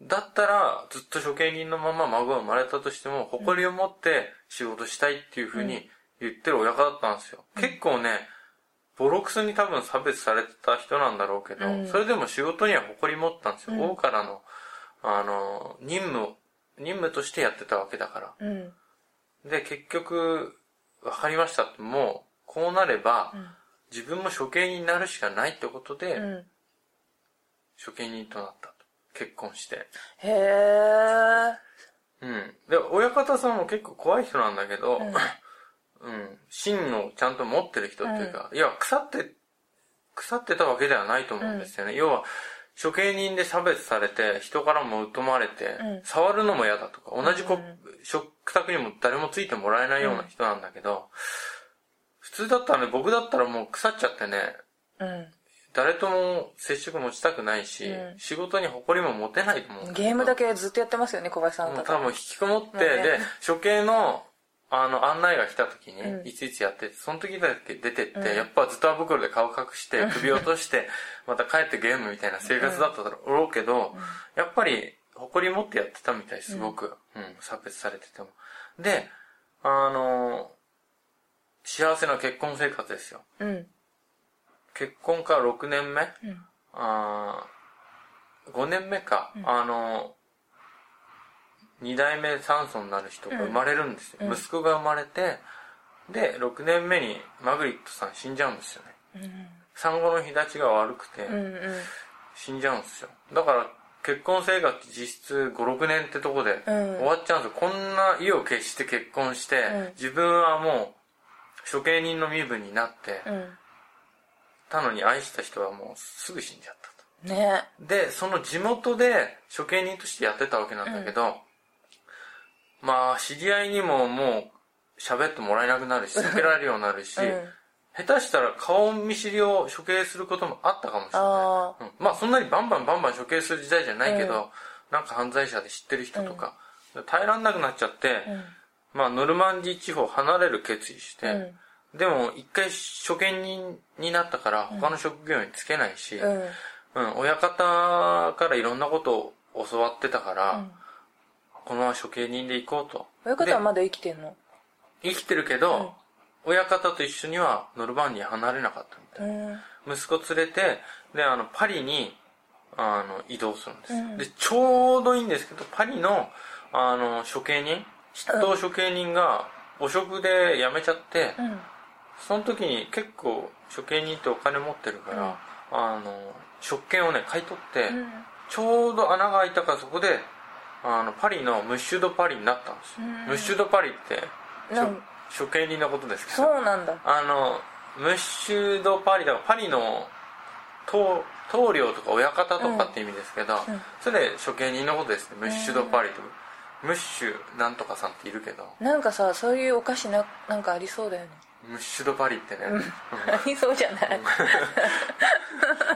Speaker 2: うん。
Speaker 1: だったら、ずっと処刑人のまま孫が生まれたとしても、誇りを持って仕事したいっていうふうに言ってる親方だったんですよ。結構ね、ボロクソに多分差別されてた人なんだろうけど、
Speaker 2: うん
Speaker 1: それでも仕事には誇り持ったんですよ。
Speaker 2: うん
Speaker 1: 王からの、あの、任務を、任務としてやってたわけだから。
Speaker 2: うん。
Speaker 1: で、結局、わかりましたって、もう、こうなれば、
Speaker 2: うん
Speaker 1: 自分も処刑人になるしかないってことで、
Speaker 2: うん。
Speaker 1: 処刑人となったと。結婚して。
Speaker 2: へえ。
Speaker 1: うん。で、親方さんも結構怖い人なんだけど、うん。芯をちゃんと持ってる人っていうか、いや、腐って、腐ってたわけではないと思うんですよね。要は、処刑人で差別されて、人からも疎まれて、
Speaker 2: うん
Speaker 1: 触るのも嫌だとか、同じこ、
Speaker 2: うん
Speaker 1: 食卓にも誰もついてもらえないような人なんだけど、普通だったらね、僕だったらもう腐っちゃってね、
Speaker 2: うん。
Speaker 1: 誰とも接触持ちたくないし、
Speaker 2: うん
Speaker 1: 仕事に誇りも持てないと思う
Speaker 2: ゲームだけずっとやってますよね、小林さん。
Speaker 1: もう多分引きこもって、
Speaker 2: ね
Speaker 1: で、処刑の、あの、案内が来た時に、
Speaker 2: うん
Speaker 1: いついつやってて、その時だけ出てって、
Speaker 2: うん
Speaker 1: やっぱズタ袋で顔隠して、首落として、また帰ってゲームみたいな生活だっただろうけど、やっぱり、誇り持ってやってたみたい、すごく。うん、差別されてても。で、あの、幸せな結婚生活ですよ。
Speaker 2: うん。
Speaker 1: 結婚から6年目？
Speaker 2: うん。
Speaker 1: あー5年目か、あの、二代目三孫になる人が生まれるんですよ。
Speaker 2: うん
Speaker 1: 息子が生まれて、で、6年目にマグリットさん死んじゃうんですよね。産後の日立ちが悪くて、
Speaker 2: うん。うん。
Speaker 1: 死んじゃうんですよ。だから、結婚生活実質5、6年ってとこで
Speaker 2: うん
Speaker 1: 終わっちゃうんですよ。こんな意を決して結婚して、
Speaker 2: うん
Speaker 1: 自分はもう処刑人の身分になって
Speaker 2: うん。
Speaker 1: たのに愛した人はもうすぐ死んじゃったと。
Speaker 2: ね
Speaker 1: で、その地元で処刑人としてやってたわけなんだけど、まあ、知り合いにももう喋ってもらえなくなるし、避けられるようになるし、
Speaker 2: うん。
Speaker 1: 下手したら顔見知りを処刑することもあったかもしれ
Speaker 2: あ
Speaker 1: ない。うんまあ、そんなにバンバンバンバン処刑する時代じゃないけど、
Speaker 2: うん
Speaker 1: なんか犯罪者で知ってる人とか、耐えらんなくなっちゃって、
Speaker 2: うん。
Speaker 1: まあ、ノルマンディー地方を離れる決意して、
Speaker 2: うん。
Speaker 1: でも一回処刑人になったから他の職業に就けないし、
Speaker 2: うん。
Speaker 1: うん、親方からいろんなことを教わってたから、このまま処刑人で行こうと。で
Speaker 2: 親方はまだ生きてんの？
Speaker 1: 生きてるけど、親方と一緒にはノルマンディー離れなかったみたい。
Speaker 2: うん。
Speaker 1: 息子連れて、で、あの、パリに、あの、移動するんです。
Speaker 2: うん
Speaker 1: で、ちょうどいいんですけど、パリの、あの、処刑人、筆頭処刑人が、汚職で辞めちゃって、
Speaker 2: うん。
Speaker 1: その時に結構処刑人ってお金持ってるから、あの、職権をね、買い取って、
Speaker 2: うん。
Speaker 1: ちょうど穴が開いたからそこで、あの、パリのムッシュドパリになったんですよ。
Speaker 2: うん
Speaker 1: ムッシュドパリって、処刑人のことですけど、
Speaker 2: そうなんだ。
Speaker 1: あの、ムッシュドパリだからパリの棟棟梁とか親方とかって意味ですけど、
Speaker 2: うん
Speaker 1: それ処刑人のことですね。ムッシュドパリとか。ムッシュなんとかさんっているけど、
Speaker 2: なんかさ、そういうお菓子な、なんかありそうだよね。
Speaker 1: ムッシュドパリってね、うん。
Speaker 2: ありそうじゃない。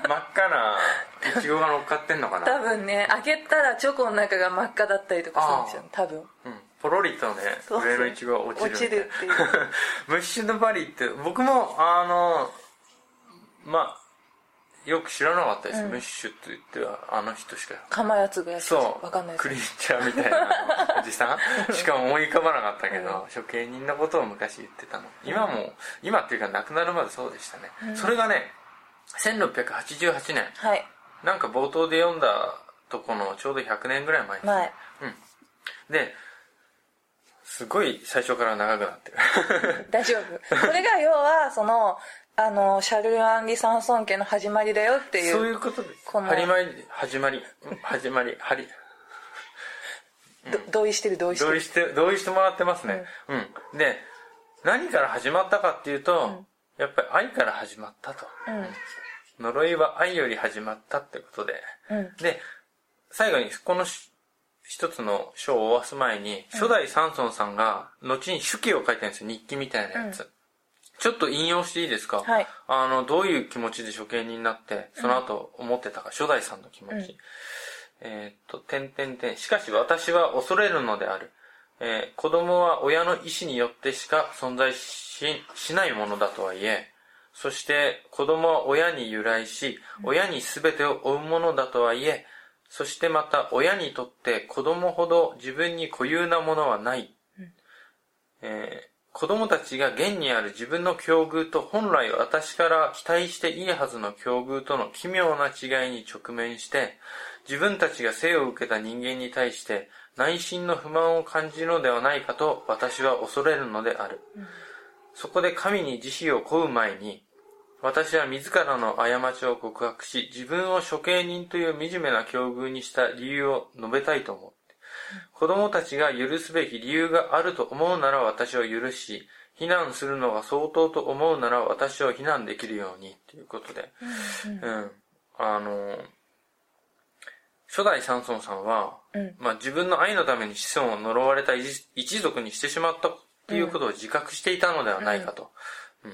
Speaker 1: 真っ赤なイチゴが乗っかってんのかな。
Speaker 2: 多分ね、開けたらチョコの中が真っ赤だったりとかするんですよ。多分。
Speaker 1: うん、ポロリとね上のイチゴが落ちる
Speaker 2: 落ちるっていう。
Speaker 1: ムッシュドパリって僕もあのまあよく知らなかったです、
Speaker 2: うん。
Speaker 1: ムッシュって言ってはあの人しか。
Speaker 2: 釜やつがやつ
Speaker 1: そう。
Speaker 2: わかんない
Speaker 1: クリーチャーみたいなおじさん。しか思い浮かばなかったけど、処刑人のことを昔言ってたの。今も今っていうか亡くなるまでそうでしたね、
Speaker 2: うん。
Speaker 1: それがね1688年
Speaker 2: はい。
Speaker 1: なんか冒頭で読んだとこのちょうど100年ぐらい前ですね。
Speaker 2: 前。
Speaker 1: うん。で、すごい最初から長くなってる。
Speaker 2: 大丈夫。これが要は、その、あの、シャルル・アンリ・サンソン家の始まりだよっていう。
Speaker 1: そういうことです。
Speaker 2: この
Speaker 1: 始まり、始まり、うん始まり、はり、
Speaker 2: ど同意してる同意してる。
Speaker 1: 同意して、同意してもらってますね。うん。で、何から始まったかっていうと、やっぱり愛から始まったと。呪いは愛より始まったってことで。
Speaker 2: うん。うん。
Speaker 1: で、最後にこのし一つの章を終わす前に、初代サンソンさんが、後に手記を書いてるんですよ。日記みたいなやつ。ちょっと引用していいですか？
Speaker 2: はい
Speaker 1: あの、どういう気持ちで処刑人になって、その後思ってたか、初代さんの気持ち。
Speaker 2: うん
Speaker 1: えーっと、点々点。しかし私は恐れるのである。えー子供は親の意志によってしか存在し、しないものだとはいえ、そして子供は親に由来し、親に全てを負うものだとはいえ、そしてまた親にとって子供ほど自分に固有なものはない。えー子供たちが現にある自分の境遇と本来私から期待していいはずの境遇との奇妙な違いに直面して、自分たちが生を受けた人間に対して内心の不満を感じるのではないかと私は恐れるのである。そこで神に慈悲を請う前に、私は自らの過ちを告白し、自分を処刑人という惨めな境遇にした理由を述べたいと思う。子供たちが許すべき理由があると思うなら私を許し、非難するのが相当と思うなら私を非難できるようにということで、うん、あの、初代サンソンさんは、
Speaker 2: うん
Speaker 1: まあ自分の愛のために子孫を呪われた一一族にしてしまったっていうことを自覚していたのではないかと。うん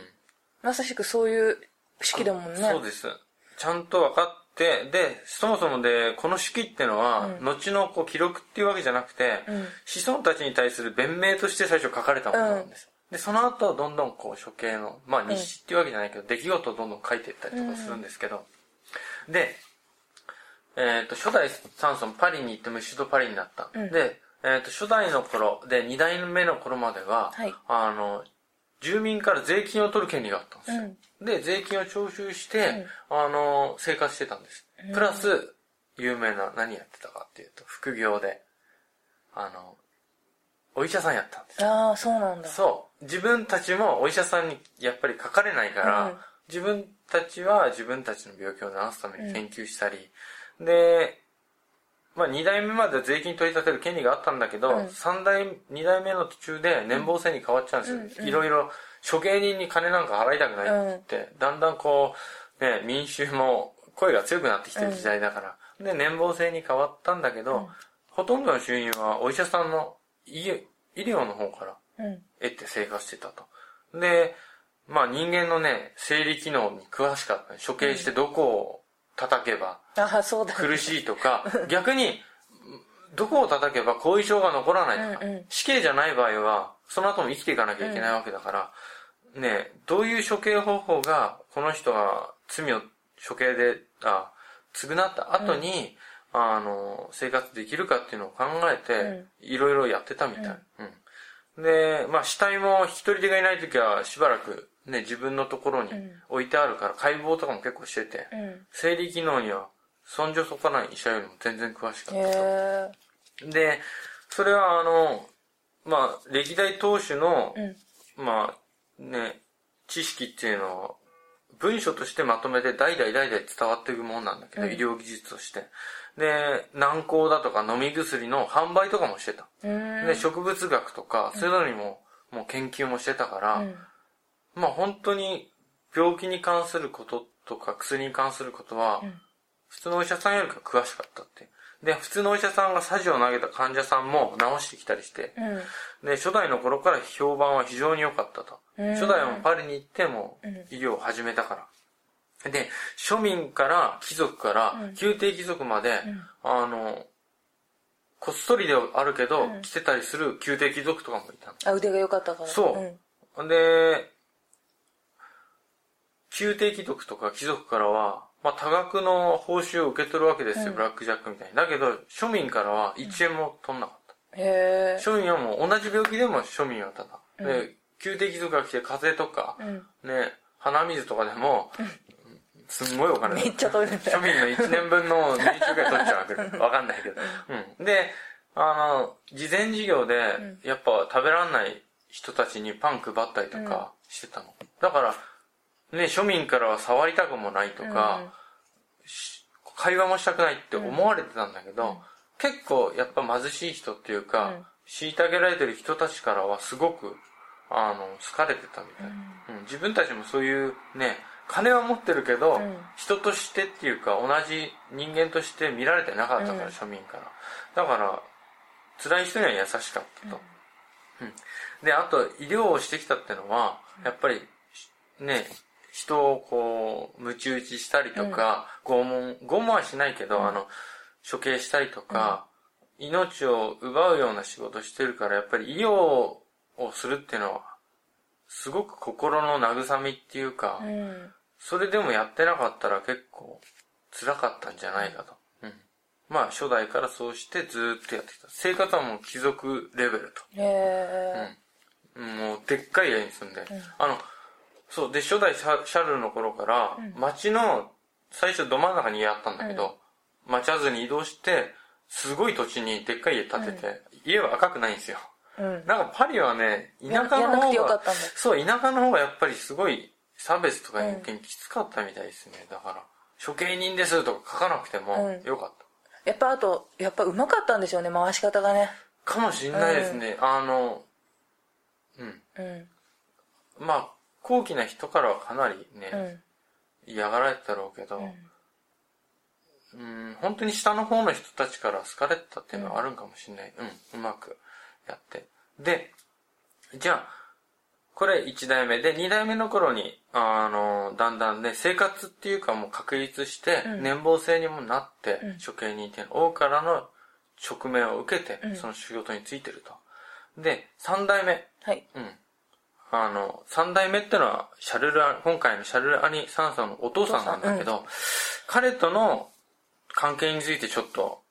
Speaker 2: まさしくそういう式だもんね。
Speaker 1: そうです。ちゃんと分かって、で、そもそもで、この式ってのは、後のこう記録っていうわけじゃなくて、
Speaker 2: うん。
Speaker 1: 子孫たちに対する弁明として最初書かれたものなんです。で、その後、どんどんこう処刑の、まあ日誌っていうわけじゃないけど、出来事をどんどん書いていったりとかするんですけど、で、えっ、と、初代サンソンパリに行っても一度パリになった。
Speaker 2: うん。
Speaker 1: で、えっ、と、初代の頃、で、二代目の頃までは、
Speaker 2: はい。
Speaker 1: あの、住民から税金を取る権利があったんですよ。で、税金を徴収して、あの、生活してたんです。プラス、有名な、何やってたかっていうと、副業で、あの、お医者さんやったんです。
Speaker 2: ああ、そうなんだ。
Speaker 1: そう。自分たちもお医者さんにやっぱり書かれないから、
Speaker 2: うん
Speaker 1: 自分たちは自分たちの病気を治すために研究したり、で、まあ二代目までは税金取り立てる権利があったんだけど、
Speaker 2: うん
Speaker 1: 三代、二代目の途中で年俸制に変わっちゃうんですよ。いろいろ処刑人に金なんか払いたくないってだんだんこう、ね、民衆も声が強くなってきてる時代だから、で、年俸制に変わったんだけど、ほとんどの収入はお医者さんの医医療の方から
Speaker 2: うん。
Speaker 1: 得て生活してたと。で、まあ人間のね、生理機能に詳しかった、ね。処刑してどこを叩けば。苦しいとか、逆に、どこを叩けば後遺症が残らないとか、
Speaker 2: うんうん
Speaker 1: 死刑じゃない場合は、その後も生きていかなきゃいけないわけだから、ね、どういう処刑方法が、この人が罪を処刑で、あ、償った後に、あの、生活できるかっていうのを考えて、いろいろやってたみたい。うん。で、まあ死体も引き取り手がいない時はしばらくね、自分のところに置いてあるから、解剖とかも結構してて、
Speaker 2: うん。
Speaker 1: 生理機能には、そんじょそこない医者よりも全然詳しかっ。た。で、それはあの、まあ、歴代当主の、
Speaker 2: うん。
Speaker 1: まあ、ね、知識っていうのを、文書としてまとめて代々代々伝わっていくものなんだけど、
Speaker 2: うん
Speaker 1: 医療技術として。で、軟膏だとか飲み薬の販売とかもしてた。
Speaker 2: うん。
Speaker 1: で、植物学とか、そういうのにも、もう研究もしてたから、
Speaker 2: うん。
Speaker 1: まあ本当に病気に関することとか薬に関することは、
Speaker 2: ん
Speaker 1: 普通のお医者さんよりか詳しかったって。で、普通のお医者さんがサジを投げた患者さんも治してきたりして、
Speaker 2: うん。
Speaker 1: で、初代の頃から評判は非常に良かったと。
Speaker 2: うん
Speaker 1: 初代はパリに行っても
Speaker 2: うん
Speaker 1: 医療を始めたから。で、庶民から貴族から
Speaker 2: うん
Speaker 1: 宮廷貴族まで、
Speaker 2: ん
Speaker 1: あの、こっそりではあるけど、
Speaker 2: うん
Speaker 1: 来てたりする宮廷貴族とかもいたの。
Speaker 2: あ、腕が良かったから。
Speaker 1: そう
Speaker 2: うん。
Speaker 1: で、宮廷貴族とか貴族からは、まあ、多額の報酬を受け取るわけですよ、
Speaker 2: うん
Speaker 1: ブラックジャックみたいに。だけど、庶民からは1円も取んなかった。
Speaker 2: へえ。
Speaker 1: 庶民はもう同じ病気でも庶民はただ。で、宮廷貴族が来て風邪とか、
Speaker 2: うん。
Speaker 1: ね、鼻水とかでも、すんごいお金だ
Speaker 2: めっちゃ取れる。
Speaker 1: 庶民の1年分の年収ぐらい取っちゃうわけだ。わかんないけど。うん。で、あの、事前事業で、やっぱ食べらんない人たちにパン配ったりとかしてたの。だから、ね、庶民からは触りたくもないとか、し会話もしたくないって思われてたんだけど、結構やっぱ貧しい人っていうか、
Speaker 2: うん。
Speaker 1: 虐げられてる人たちからはすごく、あの、好かれてたみたい。うん。自分たちもそういうね、金は持ってるけど、
Speaker 2: うん。
Speaker 1: 人としてっていうか同じ人間として見られてなかったから、
Speaker 2: うん。
Speaker 1: 庶民から。だから、辛い人には優しかったと。うん。で、あと、医療をしてきたってのは、やっぱり、ね、人をこう、鞭打ちしたりとか、拷問、拷問はしないけど、あの、処刑したりとか、命を奪うような仕事してるから、やっぱり医療をするっていうのは、すごく心の慰みっていうか、
Speaker 2: うん。
Speaker 1: それでもやってなかったら結構辛かったんじゃないかと。うん。まあ初代からそうしてずーっとやってきた。生活はもう貴族レベルと。
Speaker 2: へえ。
Speaker 1: もうでっかい家に住んで。あの、そう、で初代シャルルの頃から、町の最初ど真ん中に家あったんだけど、町あずに移動して、すごい土地にでっかい家建てて、家は赤くないんですよ。
Speaker 2: うん。
Speaker 1: なんかパリはね、田舎の方がそう、田舎の方がやっぱりすごい差別とか偏見きつかったみたいですね。だから、処刑人ですとか書かなくても
Speaker 2: うん。
Speaker 1: よかっ
Speaker 2: やっぱあとやっぱうまかったんでしょうね回し方がね。
Speaker 1: かもしんないですね、あのうん。
Speaker 2: うん。
Speaker 1: まあ高貴な人からはかなりね、
Speaker 2: うん
Speaker 1: 嫌がられてたろうけど、うん、本当に下の方の人たちから好かれてたっていうのはあるんかもしれない。うん、うまくやって。で、じゃあ、これ1代目で、2代目の頃に、あの、だんだんね、生活っていうかもう確立して、
Speaker 2: うん
Speaker 1: 年俸制にもなって、
Speaker 2: うん
Speaker 1: 処刑認定の王からの直命を受けて
Speaker 2: う、ん
Speaker 1: その仕事に就いてると。で、3代目、
Speaker 2: はい
Speaker 1: うん。あの、三代目ってのは、シャルルア、今回のシャルルアニ・サンソンのお父さんなんだけど、彼との関係についてちょっと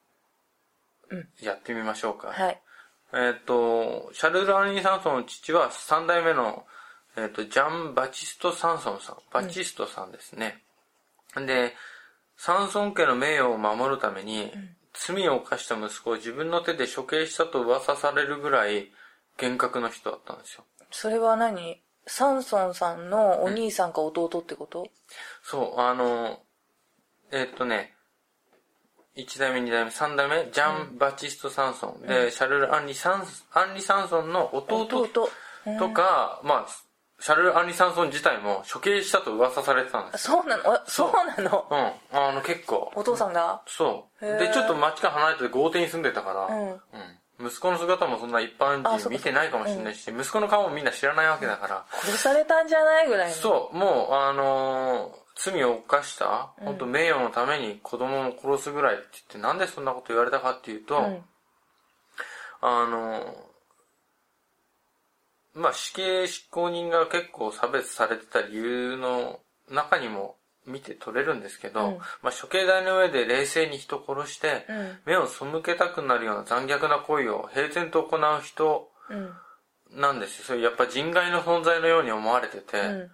Speaker 2: うん、
Speaker 1: やってみましょうか。
Speaker 2: はい
Speaker 1: えっ、と、シャルルアニ・サンソンの父は三代目の、えっ、と、ジャン・バチスト・サンソンさん、バチストさんですね。で、サンソン家の名誉を守るために、罪を犯した息子を自分の手で処刑したと噂されるぐらい厳格な人だったんですよ。
Speaker 2: それは何？サンソンさんのお兄さんか弟ってこと、
Speaker 1: そう、あの、えっとね、1代目、2代目、3代目、ジャン・バチスト・サンソン、で、シャルル・アンリ・サン、アンリ・サンソンの弟
Speaker 2: 弟。
Speaker 1: とか、まあ、シャルル・アンリ・サンソン自体も処刑したと噂されてたんです。
Speaker 2: そうなの？あそう。なの？
Speaker 1: うん、あの、結構。
Speaker 2: お父さんが？
Speaker 1: そう。で、ちょっと街から離れてて豪邸に住んでたから、
Speaker 2: うん。
Speaker 1: うん息子の姿もそんな一般人見てないかもしれないし、息子の顔もみんな知らないわけだから、
Speaker 2: 殺されたんじゃないぐらいの。
Speaker 1: そう、もう、あのー罪を犯した、本当名誉のために子供を殺すぐらいって言って、なんでそんなこと言われたかっていうと、
Speaker 2: うん。
Speaker 1: あのーまあ、死刑執行人が結構差別されてた理由の中にも見て取れるんですけど、
Speaker 2: うん。
Speaker 1: まあ、処刑台の上で冷静に人を殺して、
Speaker 2: うん。
Speaker 1: 目を背けたくなるような残虐な行為を平然と行う人
Speaker 2: うん。
Speaker 1: なんですよ。それやっぱ人外の存在のように思われてて、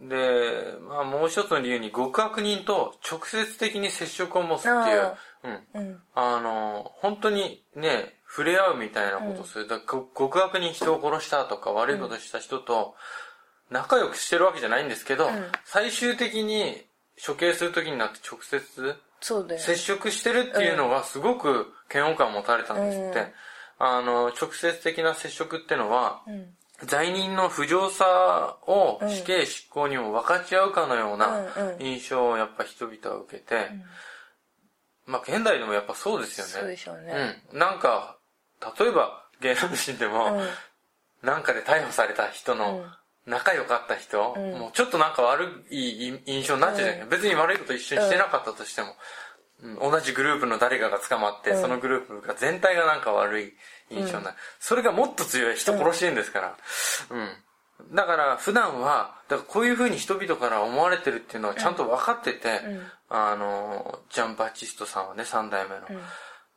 Speaker 2: うん。
Speaker 1: で、まあもう一つの理由に極悪人と直接的に接触を持つっていう。
Speaker 2: あ、
Speaker 1: うん。
Speaker 2: うん。
Speaker 1: あの、本当にね、触れ合うみたいなことをする。だ極悪人人を殺したとか悪いことした人と仲良くしてるわけじゃないんですけど、
Speaker 2: ん。
Speaker 1: 最終的に処刑する時になって直接接触してるっていうのがすごく嫌悪感を持たれたんですって。
Speaker 2: うん。
Speaker 1: あの、直接的な接触ってのは、
Speaker 2: うん。
Speaker 1: 罪人の不浄さを
Speaker 2: うん。
Speaker 1: 死刑執行にも分かち合うかのような
Speaker 2: うんうん。
Speaker 1: 印象をやっぱ人々は受けて、まあ現代でもやっぱそうですよね。
Speaker 2: そうでしょうね。
Speaker 1: うん。なんか、例えば芸能人でも、
Speaker 2: うん。
Speaker 1: なんかで逮捕された人の仲良かった人、
Speaker 2: うん。
Speaker 1: もうちょっとなんか悪い印象になっちゃうじゃない、
Speaker 2: うん。
Speaker 1: 別に悪いこと一緒にしてなかったとしても、うん。同じグループの誰かが捕まって、
Speaker 2: うん。
Speaker 1: そのグループが全体がなんか悪い印象になる。それがもっと強い人殺してるんですから。うん。だから普段は、だからこういう風に人々から思われてるっていうのはちゃんと分かってて、
Speaker 2: うん。
Speaker 1: あの、ジャン・バチストさんはね、三代目の。
Speaker 2: ん。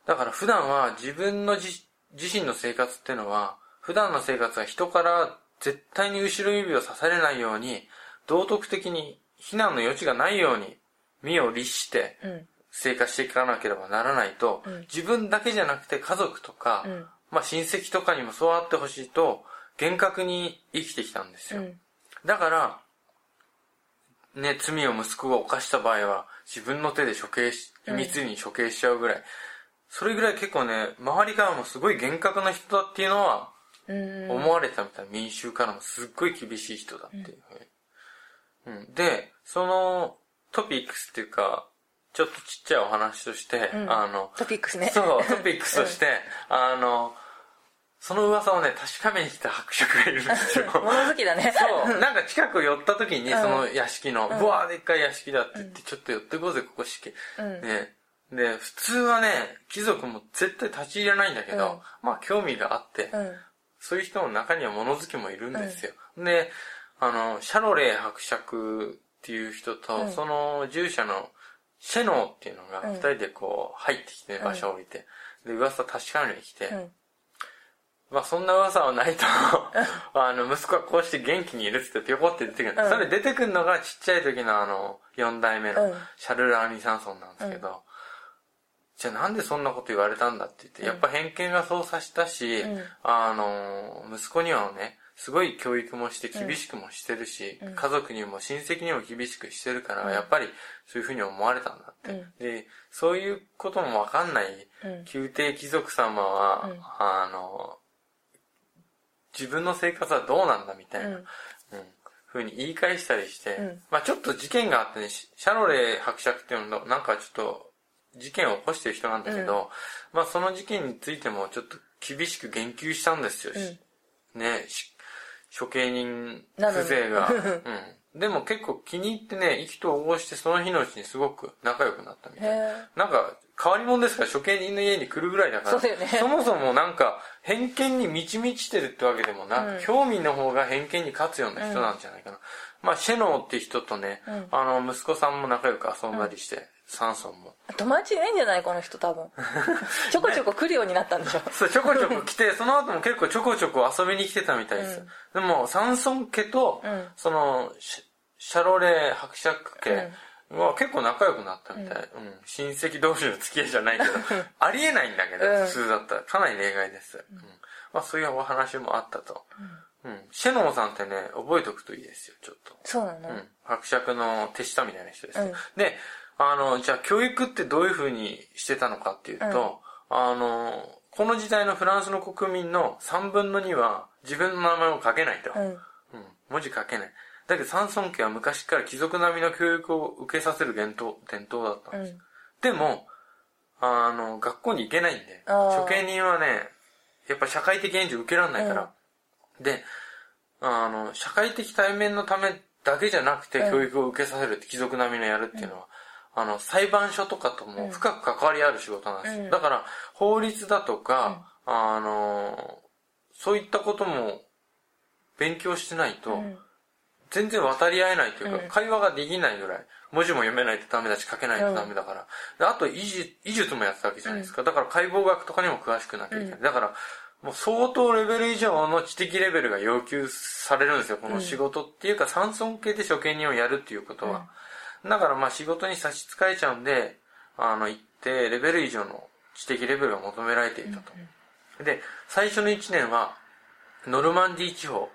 Speaker 1: だから普段は自分の自自身の生活っていうのは、普段の生活は人から絶対に後ろ指を刺されないように、道徳的に非難の余地がないように、身を律して
Speaker 2: うん。
Speaker 1: 生活していかなければならないと、
Speaker 2: うん。
Speaker 1: 自分だけじゃなくて家族とか、
Speaker 2: うん。
Speaker 1: まあ親戚とかにもそうあってほしいと、厳格に生きてきたんですよ。
Speaker 2: うん。
Speaker 1: だから、ね、罪を息子が犯した場合は、自分の手で処刑し、秘密に処刑しちゃうぐらい、それぐらい結構ね、周りからもすごい厳格な人だっていうのは、
Speaker 2: うん
Speaker 1: 思われてたみたい。民衆からもすっごい厳しい人だっていうふうに。うん。で、そのトピックスっていうか、ちょっとちっちゃいお話として、
Speaker 2: うん
Speaker 1: あの、
Speaker 2: トピックスね
Speaker 1: そう、トピックスとして、あの、その噂をね、確かめに来た伯爵がいるんですよ。
Speaker 2: 物好きだね
Speaker 1: そう、なんか近く寄った時に、
Speaker 2: うん
Speaker 1: その屋敷の、ブワーでっかい屋敷だって言って、ちょっと寄ってこうぜ、ここ敷。
Speaker 2: うん
Speaker 1: ね。で、普通はね、貴族も絶対立ち入れないんだけど、まあ興味があって、
Speaker 2: うん
Speaker 1: そういう人の中には物好きもいるんですよ。で、あの、シャロレー伯爵っていう人と、
Speaker 2: うん。
Speaker 1: その従者のシェノーっていうのが
Speaker 2: うん。
Speaker 1: 二人でこう入ってきて場所を置いて、で、噂確かめに来て、
Speaker 2: うん。
Speaker 1: まあそんな噂はないと、あの、息子はこうして元気にいるってピョコって出てくるそれ出てくるのがちっちゃい時のあの、四代目の
Speaker 2: うん。
Speaker 1: シャルル・アニサンソンなんですけど、じゃあなんでそんなこと言われたんだって言って、やっぱ偏見がそうさしたし、
Speaker 2: うん
Speaker 1: あの、息子にはね、すごい教育もして厳しくもしてるし、
Speaker 2: うん
Speaker 1: 家族にも親戚にも厳しくしてるから、
Speaker 2: うん
Speaker 1: やっぱりそういうふうに思われたんだって。
Speaker 2: うん
Speaker 1: で、そういうこともわかんない
Speaker 2: うん
Speaker 1: 宮廷貴族様は、
Speaker 2: うん
Speaker 1: あの、自分の生活はどうなんだみたいな、
Speaker 2: うん
Speaker 1: うんふうに言い返したりして、
Speaker 2: うん
Speaker 1: まあちょっと事件があってね、シシャロレー伯爵っていうのなんかちょっと事件を起こしてる人なんだけど、まあその事件についてもちょっと厳しく言及したんですよ。
Speaker 2: うん
Speaker 1: ね、し処刑人風情が。うん。でも結構気に入ってね、意気投合してその日のうちにすごく仲良くなったみたいな。なんか、変わり者ですから処刑人の家に来るぐらいだから。
Speaker 2: そね
Speaker 1: そもそもなんか、偏見に満ち満ちてるってわけでもなく、
Speaker 2: うん
Speaker 1: 興味の方が偏見に勝つような人なんじゃないかな。まあ、シェノーって人とね、
Speaker 2: うん
Speaker 1: あの、息子さんも仲良く遊んだりして、サンソンも。
Speaker 2: 友達いないんじゃないこの人多分 ちょこちょこ来るようになったんでしょ
Speaker 1: そう、ちょこちょこ来て、その後も結構ちょこちょこ遊びに来てたみたいです。でも、サンソン家と、
Speaker 2: うん
Speaker 1: その、シシャロレー伯爵家は結構仲良くなったみたい。うん。親戚同士の付き合いじゃないけど、ありえないんだけど、
Speaker 2: うん
Speaker 1: 普通だったら。かなり例外です。うん。まあ、そういうお話もあったと。うん。シェノンさんってね、覚えておくといいですよ、ちょっと。
Speaker 2: そうなの、
Speaker 1: うん。伯爵の手下みたいな人です。
Speaker 2: うん
Speaker 1: で、あの、じゃあ教育ってどういう風にしてたのかっていうと、あの、この時代のフランスの国民の3分の2は自分の名前を書けないと。
Speaker 2: うん
Speaker 1: うん。文字書けない。だけどサンソン家は昔から貴族並みの教育を受けさせる伝統、伝統だったんです。
Speaker 2: うん
Speaker 1: でも、あの、学校に行けないんで、処刑人はね、やっぱ社会的援助受けられないから。で、あの、社会的対面のためだけじゃなくて
Speaker 2: うん
Speaker 1: 教育を受けさせるって貴族並みのやるっていうのは、あの、裁判所とかとも深く関わりある仕事なんですよ。
Speaker 2: うん
Speaker 1: だから、法律だとか、あの、そういったことも勉強してないと、
Speaker 2: うん
Speaker 1: 全然渡り合えないというか、
Speaker 2: うん
Speaker 1: 会話ができないぐらい、文字も読めないとダメだし、書けないとダメだから。であと医術、医術もやってたわけじゃないですか。だから解剖学とかにも詳しくなきゃいけない。だから、もう相当レベル以上の知的レベルが要求されるんですよ、この仕事っていうか、山村系で処刑人をやるっていうことは。だからまあ仕事に差し支えちゃうんで、あの、一定レベル以上の知的レベルが求められていたと。で、最初の1年は、ノルマンディー地方。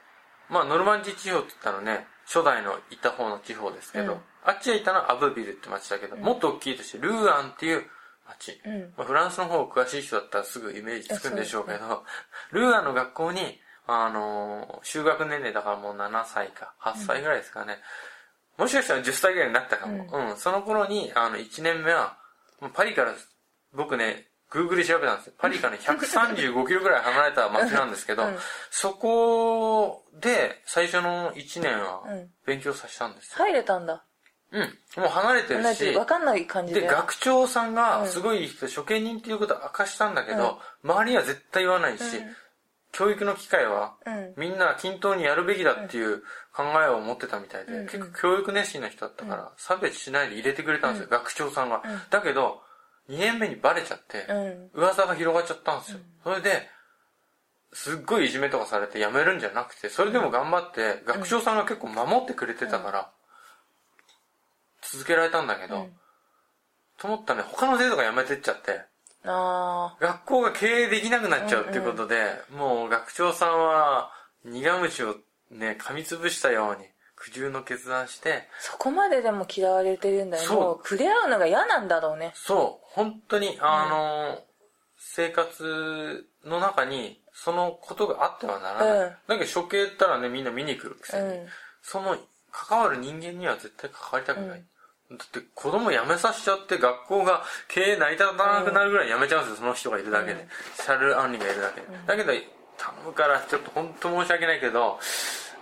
Speaker 1: まあ、ノルマンディー地方って言ったらね、初代のいた方の地方ですけど、
Speaker 2: うん
Speaker 1: あっちへいたのはアブビルって町だけど、もっと大きいとして、ルーアンっていう町。
Speaker 2: うん
Speaker 1: まあ、フランスの方詳しい人だったらすぐイメージつくんでしょうけど、ルーアンの学校に、あのー修学年齢だからもう7歳か、8歳ぐらいですかね。もしかしたら10歳ぐらいになったかも。うん、その頃に、あの、1年目は、パリから、僕ね、Google で調べたんですよ。パリからね、135キロぐらい離れた町なんですけど、
Speaker 2: うん
Speaker 1: そこで最初の1年は
Speaker 2: うん
Speaker 1: 勉強させたんですよ。
Speaker 2: 入れたんだ
Speaker 1: うん。もう離れてるし、
Speaker 2: 分かんない感じで
Speaker 1: で、学長さんがすごいいい人、処刑人っていうことを明かしたんだけど、周りには絶対言わないし、
Speaker 2: うん
Speaker 1: 教育の機会は、
Speaker 2: うん。
Speaker 1: みんな均等にやるべきだっていう考えを持ってたみたいで、
Speaker 2: うん
Speaker 1: 結構教育熱心な人だったから、差別しないで入れてくれたんですよ、学長さんが。
Speaker 2: うん。
Speaker 1: だけど、2年目にバレちゃって、
Speaker 2: うん。
Speaker 1: 噂が広がっちゃったんですよ。それで、すっごいいじめとかされて辞めるんじゃなくて、それでも頑張って、学長さんが結構守ってくれてたから、続けられたんだけど、
Speaker 2: うん。
Speaker 1: と思ったらね、他の生徒が辞めてっちゃって、
Speaker 2: あ
Speaker 1: 学校が経営できなくなっちゃうっていうことで、もう学長さんは苦虫をね、噛みつぶしたように苦渋の決断して、
Speaker 2: そこまででも嫌われてるんだよ
Speaker 1: そう。
Speaker 2: もう触れ合うのが嫌なんだろうね。
Speaker 1: そう、本当に、あの、生活の中にそのことがあってはならない。
Speaker 2: うん。
Speaker 1: だけど処刑ったらね、みんな見に来るくせに、
Speaker 2: うん。
Speaker 1: その関わる人間には絶対関わりたくない。だって子供辞めさせちゃって学校が経営成り立たなくなるぐらい辞めちゃうんですよ、その人がいるだけで。シャル・アンリがいるだけで。だけど、頼むからちょっと本当申し訳ないけど、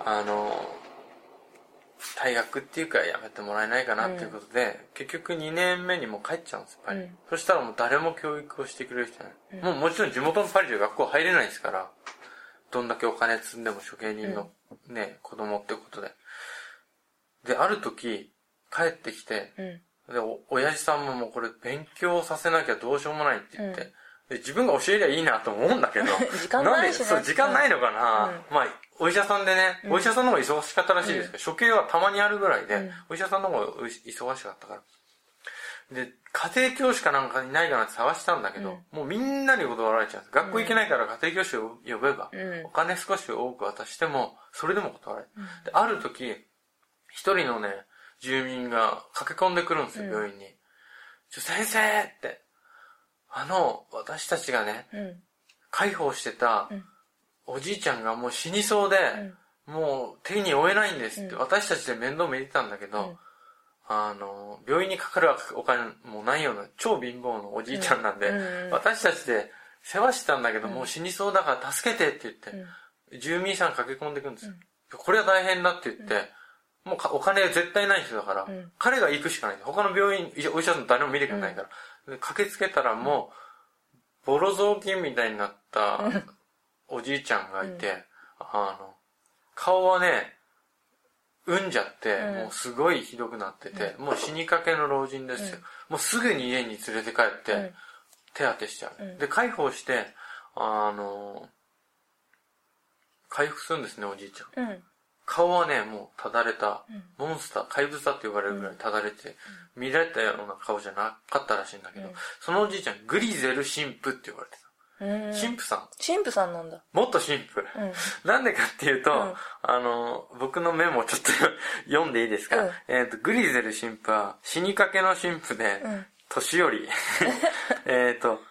Speaker 1: あの、退学っていうか辞めてもらえないかなっていうことで、結局2年目にもう帰っちゃうんです、パリ。
Speaker 2: うん
Speaker 1: そしたらもう誰も教育をしてくれる人いない。もうもちろん地元のパリで学校入れないですから、どんだけお金積んでも処刑人のね、子供ってことで。で、ある時、帰ってきて、
Speaker 2: うん。
Speaker 1: で、お、親父さんももうこれ勉強させなきゃどうしようもないって言って、で自分が教えりゃいいなと思うんだけど、
Speaker 2: 時間ないしね。
Speaker 1: んで、そう、時間ないのかな、
Speaker 2: うん。
Speaker 1: まあ、お医者さんでね、お医者さんの方が忙しかったらしいですけど、処刑はたまにあるぐらいで、
Speaker 2: うん。
Speaker 1: お医者さんの方が忙しかったから。で、家庭教師かなんかいないかなって探したんだけど、もうみんなに断られちゃうんです。学校行けないから家庭教師を呼べば、
Speaker 2: うん。
Speaker 1: お金少し多く渡しても、それでも断られる。で、ある時、一人のね、住民が駆け込んでくるんですよ、病院に。ちょ、先生！って、あの、私たちがね、
Speaker 2: うん。
Speaker 1: 介抱してた
Speaker 2: ん。
Speaker 1: おじいちゃんがもう死にそうで、もう手に負えないんですって、私たちで面倒見てたんだけど、
Speaker 2: ん。
Speaker 1: あの、病院にかかるお金もないような超貧乏のおじいちゃんなんで、
Speaker 2: うんうん
Speaker 1: 私たちで世話してたんだけど、もう死にそうだから助けてって言って、住民さん駆け込んでくるんですよ。これは大変だって言って、もうかお金絶対ない人だから、
Speaker 2: ん。
Speaker 1: 彼が行くしかない。他の病院、お医者さん誰も見てくれないから。で駆けつけたらもう、ボロ雑巾みたいになったおじいちゃんがいて、あの、顔はね、うんじゃって、
Speaker 2: うん。
Speaker 1: もうすごいひどくなってて、もう死にかけの老人ですよ。もうすぐに家に連れて帰って、
Speaker 2: うん。
Speaker 1: 手当てしちゃう。
Speaker 2: うん。
Speaker 1: で、介抱して、あの、回復するんですね、おじいちゃん。
Speaker 2: うん。
Speaker 1: 顔はね、もうただれた、
Speaker 2: うん
Speaker 1: モンスター、怪物だって呼ばれるぐらいただれて、見られたような顔じゃなかったらしいんだけど、
Speaker 2: うん
Speaker 1: そのおじいちゃん、グリゼル神父って呼ばれて
Speaker 2: うん。
Speaker 1: た。神父さん
Speaker 2: 神父さんなんだ。
Speaker 1: 元神父。
Speaker 2: うん。
Speaker 1: なんでかっていうと、
Speaker 2: うん
Speaker 1: あの、僕のメモをちょっと読んでいいですか、
Speaker 2: うん
Speaker 1: えっ、と、グリゼル神父は死にかけの神父で、
Speaker 2: うん
Speaker 1: 年寄り、えっと、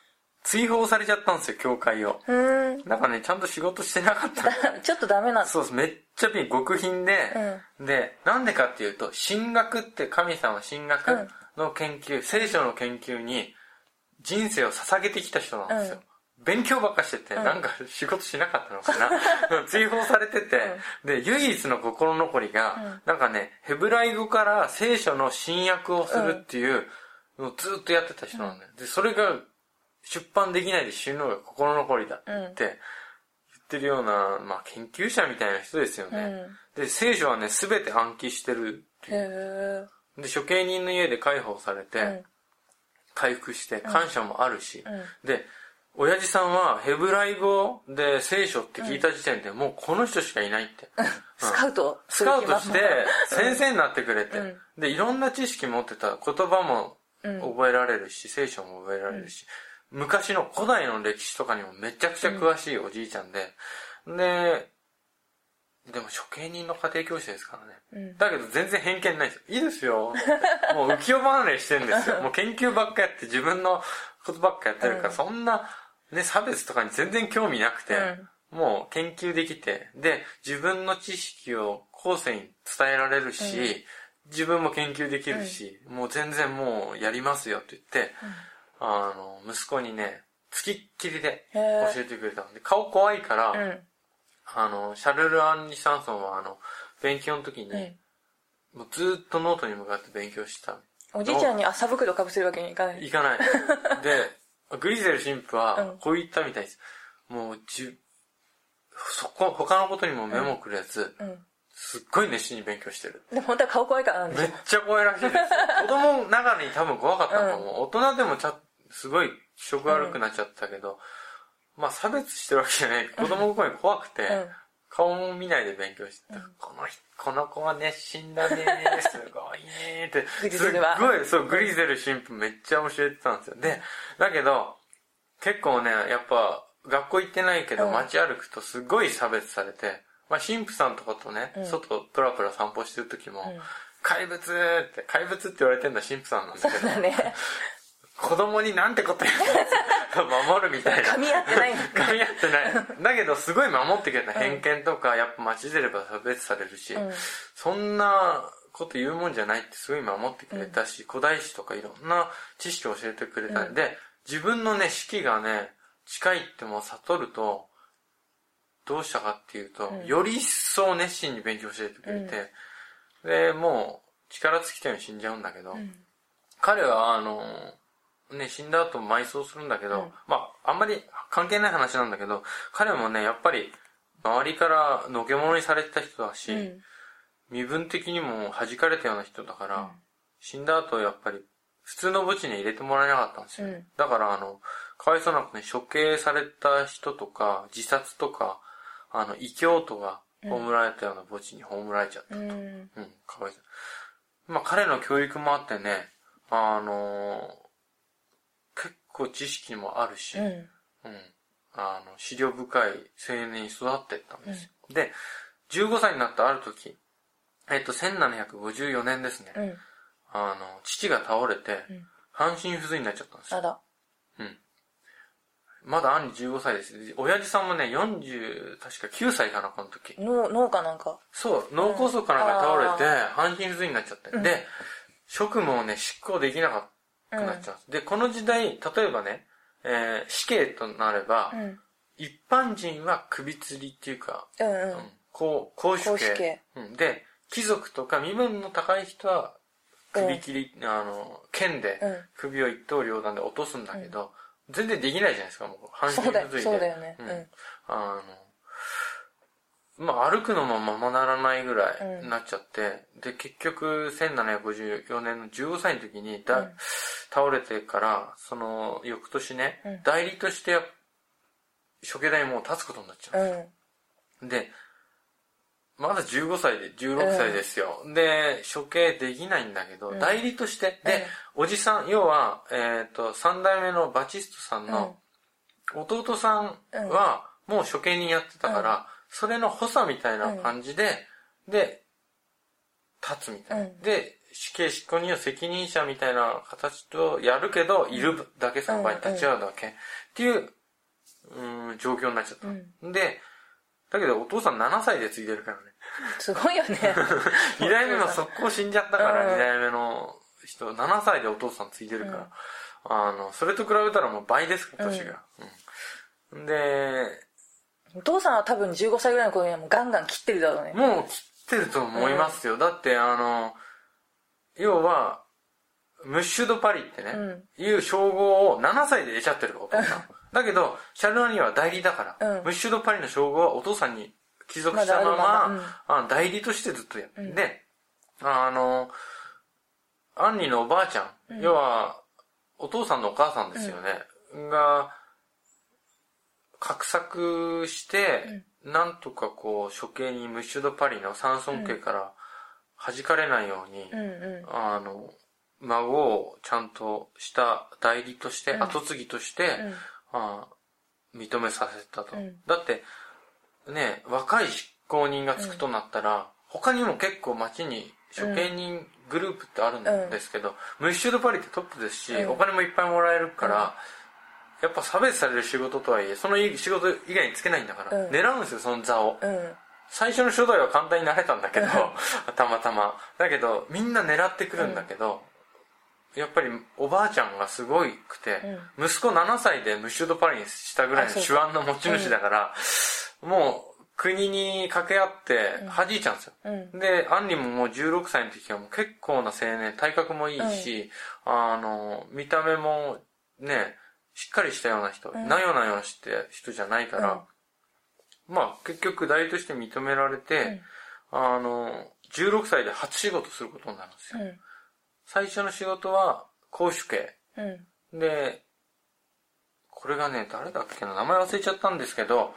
Speaker 1: 追放されちゃったんですよ、教会を。
Speaker 2: うん。
Speaker 1: なんかね、ちゃんと仕事してなかった
Speaker 2: ちょっとダメなんだ。
Speaker 1: そうです。めっちゃピン、極貧で、で、なんでかっていうと、神学って神様神学の研究、聖書の研究に人生を捧げてきた人なんですよ。勉強ばっかしてて、なんか仕事しなかったのかな。追放されてて、で、唯一の心残りが、なんかね、ヘブライ語から聖書の新訳をするっていうのをずっとやってた人なんだよ。で、それが出版できないで死ぬのが心残りだって言ってるような、まあ研究者みたいな人ですよね。
Speaker 2: うん。
Speaker 1: で、聖書はね、すべて暗記してるっていう。で、処刑人の家で解放されて、
Speaker 2: うん。
Speaker 1: 回復して感謝もあるし、
Speaker 2: ん。
Speaker 1: で、親父さんはヘブライ語で聖書って聞いた時点で、もうこの人しかいないって。
Speaker 2: スカウト。
Speaker 1: スカウトして先生になってくれて、
Speaker 2: うん。
Speaker 1: で、いろんな知識持ってた。言葉も覚えられるし、聖書も覚えられるし、昔の古代の歴史とかにもめちゃくちゃ詳しいおじいちゃんで、で、でも処刑人の家庭教師ですからね。
Speaker 2: うん
Speaker 1: だけど全然偏見ないですよ。いいですよ。もう浮世離れしてんですよ。もう研究ばっかやって自分のことばっかやってるから、
Speaker 2: うん
Speaker 1: そんな、ね、差別とかに全然興味なくて、もう研究できて、で、自分の知識を後世に伝えられるし、自分も研究できるし、もう全然もうやりますよって言って、あの、息子にね、つきっきりで教えてくれたので、顔怖いから、
Speaker 2: うん。
Speaker 1: あの、シャルル・アンリ・サンソンはあの、勉強の時に、
Speaker 2: うん
Speaker 1: もうずっとノートに向かって勉強した。
Speaker 2: おじいちゃんに麻袋かぶせるわけにいかない。
Speaker 1: 行かない。で、グリゼル神父は
Speaker 2: うん、
Speaker 1: こう言ったみたいです。もう、じゅ、そこ、他のことにも目もくれず、
Speaker 2: うん。
Speaker 1: すっごい熱心に勉強してる。
Speaker 2: でも本当は顔怖いからなんでし
Speaker 1: めっちゃ怖いらしいです。子供ながらに多分怖かったのかも。大人でもちゃ、すごい気色悪くなっちゃったけど、まあ差別してるわけじゃない。子供の頃に怖くて、
Speaker 2: うん
Speaker 1: 顔も見ないで勉強してた。この人、この子は熱心だねすごいねって。すごい、そう、グリゼル神父めっちゃ教えてたんですよ。で、だけど、結構ね、やっぱ、学校行ってないけど、
Speaker 2: うん
Speaker 1: 街歩くとすごい差別されて、まあ、神父さんとかとね、
Speaker 2: うん
Speaker 1: 外プラプラ散歩してる時も、
Speaker 2: ん
Speaker 1: 怪物って、怪物って言われてるのは神父さんなんだけ
Speaker 2: ょ。だ
Speaker 1: ど、
Speaker 2: ね。
Speaker 1: 子供になんてこと言うの守るみたいな。
Speaker 2: 噛み合ってない。
Speaker 1: 噛み合ってない。だけど、すごい守ってくれた。偏見とか、やっぱ街出れば差別されるし、
Speaker 2: うん
Speaker 1: そんなこと言うもんじゃないってすごい守ってくれたし、古代史とかいろんな知識を教えてくれたんで、自分のね、式がね、近いってもう悟ると、どうしたかっていうと、
Speaker 2: うん
Speaker 1: より一層熱心に勉強教えてくれて、で、もう、力尽きたように死んじゃうんだけど、
Speaker 2: ん
Speaker 1: 彼は、あの、ね、死んだ後埋葬するんだけど、
Speaker 2: うん
Speaker 1: まあ、あんまり関係ない話なんだけど、彼もね、やっぱり、周りからのけ者にされてた人だし、
Speaker 2: うん。
Speaker 1: 身分的にも弾かれたような人だから、死んだ後やっぱり、普通の墓地に入れてもらえなかったんですよ。
Speaker 2: うん
Speaker 1: だから、あの、かわいそうな子ね、処刑された人とか、自殺とか、あの、異教徒が葬られたような墓地に葬られちゃった。
Speaker 2: うん。
Speaker 1: うん、かわいそう。まあ彼の教育もあってね、あのー結構知識もあるし、
Speaker 2: うん。
Speaker 1: うん。あの、資料深い青年に育ってったんですよ。で、15歳になったある時、えっと、1754年ですね。
Speaker 2: うん。
Speaker 1: あの、父が倒れて
Speaker 2: ん、
Speaker 1: 半身不随になっちゃったんですよ。
Speaker 2: あら。
Speaker 1: まだ兄15歳です。親父さんもね、40、確か9歳かな、この時。
Speaker 2: 脳、脳かなんか。
Speaker 1: そう、脳梗塞かなんか倒れて、半身不随になっちゃって。で、職務をね、執行できなかくなっちゃうんです。で、この時代、例えばね、えー死刑となれば、
Speaker 2: うん。
Speaker 1: 一般人は首吊りっていうか、
Speaker 2: うんう
Speaker 1: うんう、公主
Speaker 2: 公主
Speaker 1: 刑
Speaker 2: 刑。
Speaker 1: うんで、貴族とか身分の高い人は、首切り、あの、剣で
Speaker 2: うん
Speaker 1: 首を一刀両断で落とすんだけど、全然できないじゃないですか、もう。半身
Speaker 2: そうだよ
Speaker 1: 不随で。
Speaker 2: そうだよね
Speaker 1: う
Speaker 2: うんん。
Speaker 1: あの、まあ、歩くのもままならないぐらい
Speaker 2: うん
Speaker 1: になっちゃって、で、結局、1754年の15歳の時にだ、
Speaker 2: うん
Speaker 1: 倒れてから、その、翌年ね、
Speaker 2: うん。
Speaker 1: 代理として、処刑台にもう立つことになっちゃう。
Speaker 2: うん。
Speaker 1: で、まだ15歳で、16歳ですよ。で、処刑できないんだけど、
Speaker 2: うん。
Speaker 1: 代理として、で、おじさん、要は、えっ、と、三代目のバチストさんの弟さんは、もう処刑人やってたから、それの補佐みたいな感じで、で、立つみたいな。
Speaker 2: うん。
Speaker 1: で、死刑執行人の責任者みたいな形とやるけど、いるだけその場に立ち会うだけ。っていう、うん、状況になっちゃった。
Speaker 2: う
Speaker 1: で、だけどお父さん7歳で継いでるからね。
Speaker 2: すごいよね。
Speaker 1: 2代目も速攻死んじゃったから、
Speaker 2: うん
Speaker 1: 2代目の人、7歳でお父さん継いでるから。あの、それと比べたらもう倍です年が。うん。で、
Speaker 2: お父さんは多分15歳ぐらいの頃にはもうガンガン切ってるだろうね。
Speaker 1: もう切ってると思いますよ。だって、あの、要は、ムッシュドパリってね、
Speaker 2: うん。
Speaker 1: いう称号を7歳で得ちゃってるからお父さん。だけど、シャルナニは代理だから、
Speaker 2: うん。
Speaker 1: ムッシュドパリの称号はお父さんに帰属したまま、
Speaker 2: まだあるま
Speaker 1: あ代理としてずっとやって、
Speaker 2: うん。
Speaker 1: で、あの、アンニのおばあちゃん、要は、お父さんのお母さんですよね、が、画策して、なんとかこう、処刑にムッシュドパリのサンソン家から弾かれないように、
Speaker 2: うんうん。
Speaker 1: あの、孫をちゃんとした代理として、
Speaker 2: うん。
Speaker 1: 後継ぎとして、
Speaker 2: うん。
Speaker 1: あ認めさせたと。
Speaker 2: うん。
Speaker 1: だって、ね、若い執行人がつくとなったら、他にも結構町に処刑人グループってあるんですけど、ムッシュドパリってトップですし、
Speaker 2: うん。
Speaker 1: お金もいっぱいもらえるから、やっぱ差別される仕事とはいえ、その仕事以外につけないんだから、
Speaker 2: うん。
Speaker 1: 狙うんですよ、その座を。
Speaker 2: うん。
Speaker 1: 最初の初代は簡単になれたんだけど、たまたま。だけど、みんな狙ってくるんだけど、やっぱりおばあちゃんがすごいくて、息子7歳でムッシュドパリにしたぐらいの手腕の持ち主だから、もう国に掛け合って弾いちゃうんですよ。
Speaker 2: うん。
Speaker 1: で、アンリももう16歳の時はもう結構な青年、体格もいいし、あの、見た目もね、しっかりしたような人、
Speaker 2: ん
Speaker 1: なよなよして人じゃないから、まあ結局代理として認められて、あの、16歳で初仕事することになるんですよ。
Speaker 2: うん。
Speaker 1: 最初の仕事は公主刑。
Speaker 2: うん。
Speaker 1: で、これがね、誰だっけな、名前忘れちゃったんですけど、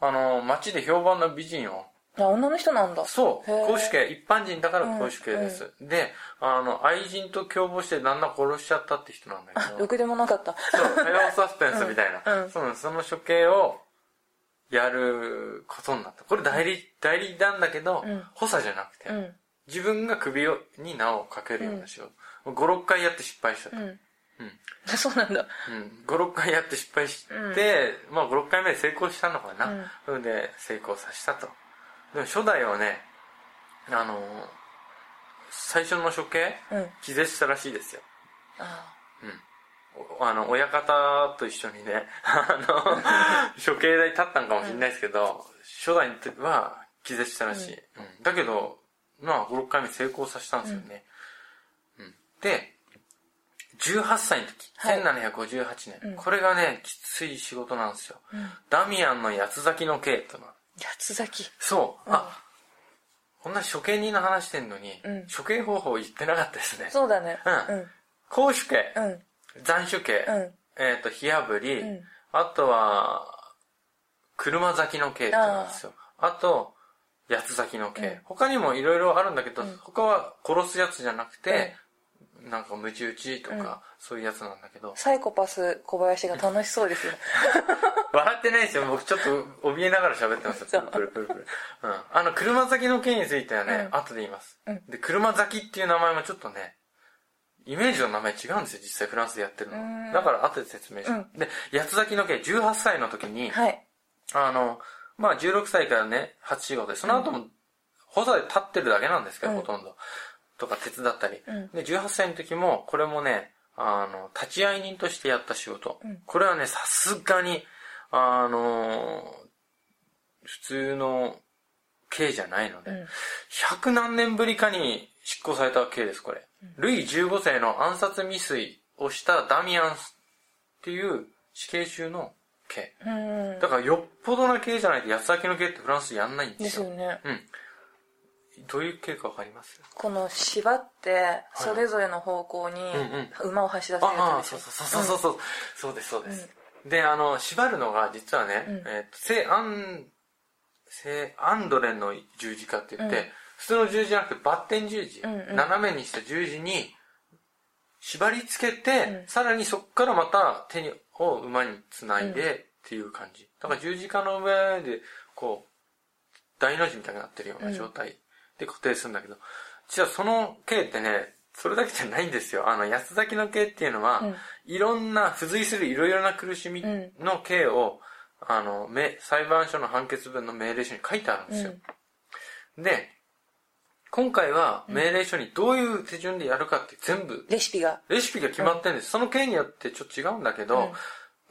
Speaker 1: あの、街で評判の美人を、
Speaker 2: あ、女の人なんだ。
Speaker 1: そう、公主刑、一般人だから公主刑です。で、あの、愛人と共謀して旦那殺しちゃったって人なんだけど、
Speaker 2: ろくでもなかった。
Speaker 1: そう、火曜サスペンスみたいな、
Speaker 2: うんうん
Speaker 1: そうその処刑をやることになった。これ代理、代理なんだけど、
Speaker 2: うん
Speaker 1: 補佐じゃなくて、
Speaker 2: うん。
Speaker 1: 自分が首をに縄をかけるような仕事。5、6回やって失敗したと。
Speaker 2: うん。
Speaker 1: うん
Speaker 2: そうなんだ。
Speaker 1: うん、5、6回やって失敗して、まあ5、6回目で成功したのかな。
Speaker 2: うん
Speaker 1: それで成功させたと。でも初代はね、あのー最初の処刑、
Speaker 2: うん。
Speaker 1: 気絶したらしいですよ。
Speaker 2: あ
Speaker 1: おあの、親方と一緒にね、あの、処刑台立ったんかもしれないですけど、初代は気絶したらしい。うんだけど、まあ5、6回目成功させたんですよね。うんで、18歳の時、
Speaker 2: はい
Speaker 1: 1758年、
Speaker 2: うん
Speaker 1: これがね、きつい仕事なんですよ。
Speaker 2: うん。
Speaker 1: ダミアンの八つ咲きの刑というのは
Speaker 2: 八つ咲き。
Speaker 1: そう、
Speaker 2: うん
Speaker 1: あ、こんな処刑人の話してんのに、
Speaker 2: うん
Speaker 1: 処刑方法言ってなかったですね。
Speaker 2: そうだね。
Speaker 1: うん公主刑、
Speaker 2: うん。うん。
Speaker 1: 斬首刑、
Speaker 2: うん。
Speaker 1: えっ、と、火炙り、
Speaker 2: うん
Speaker 1: あとは、車咲きの刑ってなんですよ。あと、八つ咲きの刑。
Speaker 2: うん
Speaker 1: 他にもいろいろあるんだけど、
Speaker 2: うん
Speaker 1: 他は殺すやつじゃなくて、なんかムチ打ちとか、そういうやつなんだけど、
Speaker 2: サイコパス小林が楽しそうですよ。
Speaker 1: 笑ってないですよ。僕ちょっと怯えながら喋ってますよ。プルプルプルプル。うん。あの、車咲きの件についてはね、
Speaker 2: うん
Speaker 1: 後で言います。
Speaker 2: うん
Speaker 1: で、車咲きっていう名前もちょっとね、イメージの名前違うんですよ。実際フランスでやってるの
Speaker 2: うん
Speaker 1: は。だから後で説明します。で、八つ咲きの件、18歳の時に、
Speaker 2: はい。
Speaker 1: あの、まあ16歳からね、初仕事で、その後も、補佐で立ってるだけなんですけど、
Speaker 2: うん
Speaker 1: ほとんど。とか手伝ったり。
Speaker 2: うん
Speaker 1: で、18歳の時も、これもね、あの、立ち会い人としてやった仕事。
Speaker 2: うん
Speaker 1: これはね、さすがに、あの普通の刑じゃないので、
Speaker 2: うん
Speaker 1: 百何年ぶりかに執行された刑です、これ。ルイ15世の暗殺未遂をしたダミアンスっていう死刑囚の刑。
Speaker 2: うん。
Speaker 1: だからよっぽどな刑じゃないと八つ咲きの刑ってフランスでやんないんでよ。
Speaker 2: ですすよね。
Speaker 1: うん。どういう刑かわかります？
Speaker 2: この縛って、それぞれの方向に
Speaker 1: うん
Speaker 2: 馬を走らせる
Speaker 1: ああ、
Speaker 2: やつでしょ。
Speaker 1: そうそうそうそうそう、そうです、そうです。で、あの、縛るのが実はね、
Speaker 2: うん
Speaker 1: えーと聖アン、聖アンドレンの十字架って言って、
Speaker 2: うん
Speaker 1: 普通の十字じゃなくてバッテン十字、
Speaker 2: うんうん。
Speaker 1: 斜めにした十字に縛り付けて、
Speaker 2: うん。
Speaker 1: さらにそこからまた手にを馬につないでっていう感じ。だから十字架の上で、こう、大の字みたいになってるような状態で固定するんだけど、実はその刑ってね、それだけじゃないんですよ。あの、八つ咲きの刑っていうのは、
Speaker 2: うん。
Speaker 1: いろんな、付随するいろいろな苦しみの刑を、あの、め裁判所の判決文の命令書に書いてあるんですよ。で、今回は命令書にどういう手順でやるかって全部、
Speaker 2: レシピが。
Speaker 1: レシピが決まってるんです。その刑によってちょっと違うんだけど、
Speaker 2: うん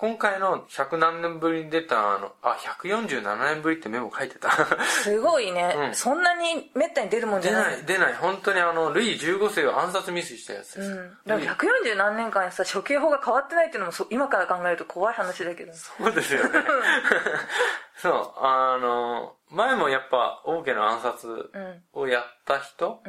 Speaker 1: 今回の100何年ぶりに出た、あの、あ、147年ぶりってメモ書いてた。
Speaker 2: すごいね、
Speaker 1: うん
Speaker 2: そんなにめったに出るもんじ
Speaker 1: 出
Speaker 2: ゃな。
Speaker 1: ないい、出ない。本当にあの、ルイ15世を暗殺未遂したやつです。
Speaker 2: うん。でも140何年間さ、処刑法が変わってないっていうのもそ今から考えると怖い話だけど。
Speaker 1: そうですよね。そう、あの、前もやっぱ王家の暗殺
Speaker 2: うん。
Speaker 1: をやった人、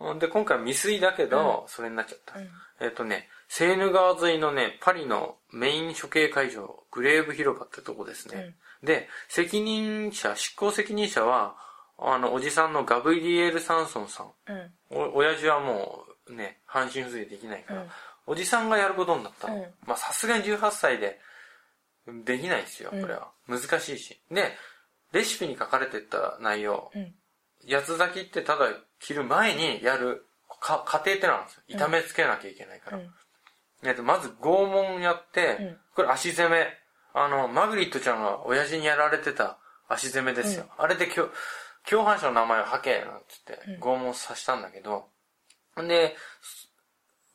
Speaker 2: うん。
Speaker 1: で、今回未遂だけど、それになっちゃった。
Speaker 2: うん
Speaker 1: えっ、とね、セーヌ川沿いのね、パリのメイン処刑会場、グレーブ広場ってとこですね。で、責任者、執行責任者は、あの、おじさんのガブリエル・サンソンさん。
Speaker 2: うん。
Speaker 1: お、親父はもうね、半身不随できないから、
Speaker 2: うん
Speaker 1: おじさんがやることになったの。
Speaker 2: うん
Speaker 1: まあさすがに18歳で、できないですよ、
Speaker 2: うん
Speaker 1: これは。難しいし。で、レシピに書かれてた内容、
Speaker 2: うん。
Speaker 1: 八つ咲きってただ切る前にやるか過程ってなんですよ。炒めつけなきゃいけないから。
Speaker 2: うん
Speaker 1: えっと、まず拷問やって、
Speaker 2: うん
Speaker 1: これ足攻め。あの、マグリットちゃんが親父にやられてた足攻めですよ。あれで共共犯者の名前を吐け、なんつって拷問させたんだけど、んで、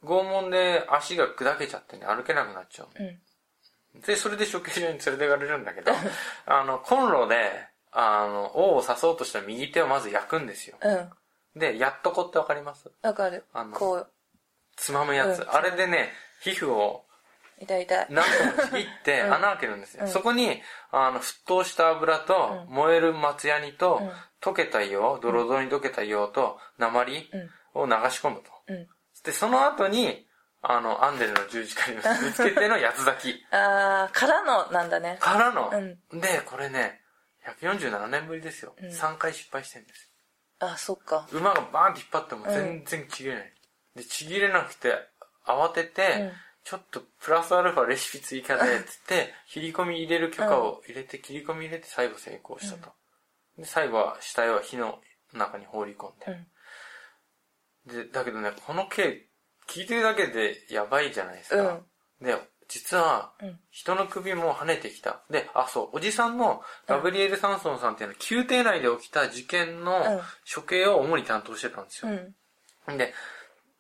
Speaker 1: 拷問で足が砕けちゃってね、歩けなくなっちゃう。
Speaker 2: うん。
Speaker 1: で、それで処刑場に連れてかれるんだけど、あの、コンロで、あの、王を刺そうとした右手をまず焼くんですよ。
Speaker 2: うん。
Speaker 1: で、やっとこってわかります？
Speaker 2: わかる
Speaker 1: あ。の
Speaker 2: こう、
Speaker 1: つまむやつ。
Speaker 2: うん
Speaker 1: あれでね、皮膚を
Speaker 2: 痛い痛い。
Speaker 1: 何個もちぎって
Speaker 2: うん
Speaker 1: 穴開けるんですよ。
Speaker 2: うん
Speaker 1: そこに、あの、沸騰した油と、
Speaker 2: うん
Speaker 1: 燃える松ヤニと、
Speaker 2: うん
Speaker 1: 溶けた硫黄、ドロドロに溶けた硫黄と、鉛
Speaker 2: うん。
Speaker 1: を流し込むと。
Speaker 2: うん。
Speaker 1: で、その後に、あの、アンデルの十字架に結び つけての八つ咲き。
Speaker 2: あー、からのなんだね。
Speaker 1: からの、
Speaker 2: うん
Speaker 1: で、これね、147年ぶりですよ。
Speaker 2: うん
Speaker 1: 3回失敗してるんです
Speaker 2: あ、そっか。
Speaker 1: よ。馬がバーンって引っ張っても全然ちぎれない。で、ちぎれなくて、慌てて、
Speaker 2: うん
Speaker 1: ちょっとプラスアルファレシピ追加で、つって、切り込み入れる許可を入れて、切り込み入れて最後成功したと。で、最後は死体は火の中に放り込ん
Speaker 2: うん。
Speaker 1: で。で、だけどね、この刑、聞いてるだけでやばいじゃないですか。
Speaker 2: うん
Speaker 1: で、実は
Speaker 2: うん、
Speaker 1: 人の首も跳ねてきた。で、あ、そう、おじさんのガブリエル・サンソンさんっていうのは、宮廷内で起きた事件
Speaker 2: うん
Speaker 1: の処刑を主に担当してたんですよ。
Speaker 2: うん。
Speaker 1: で、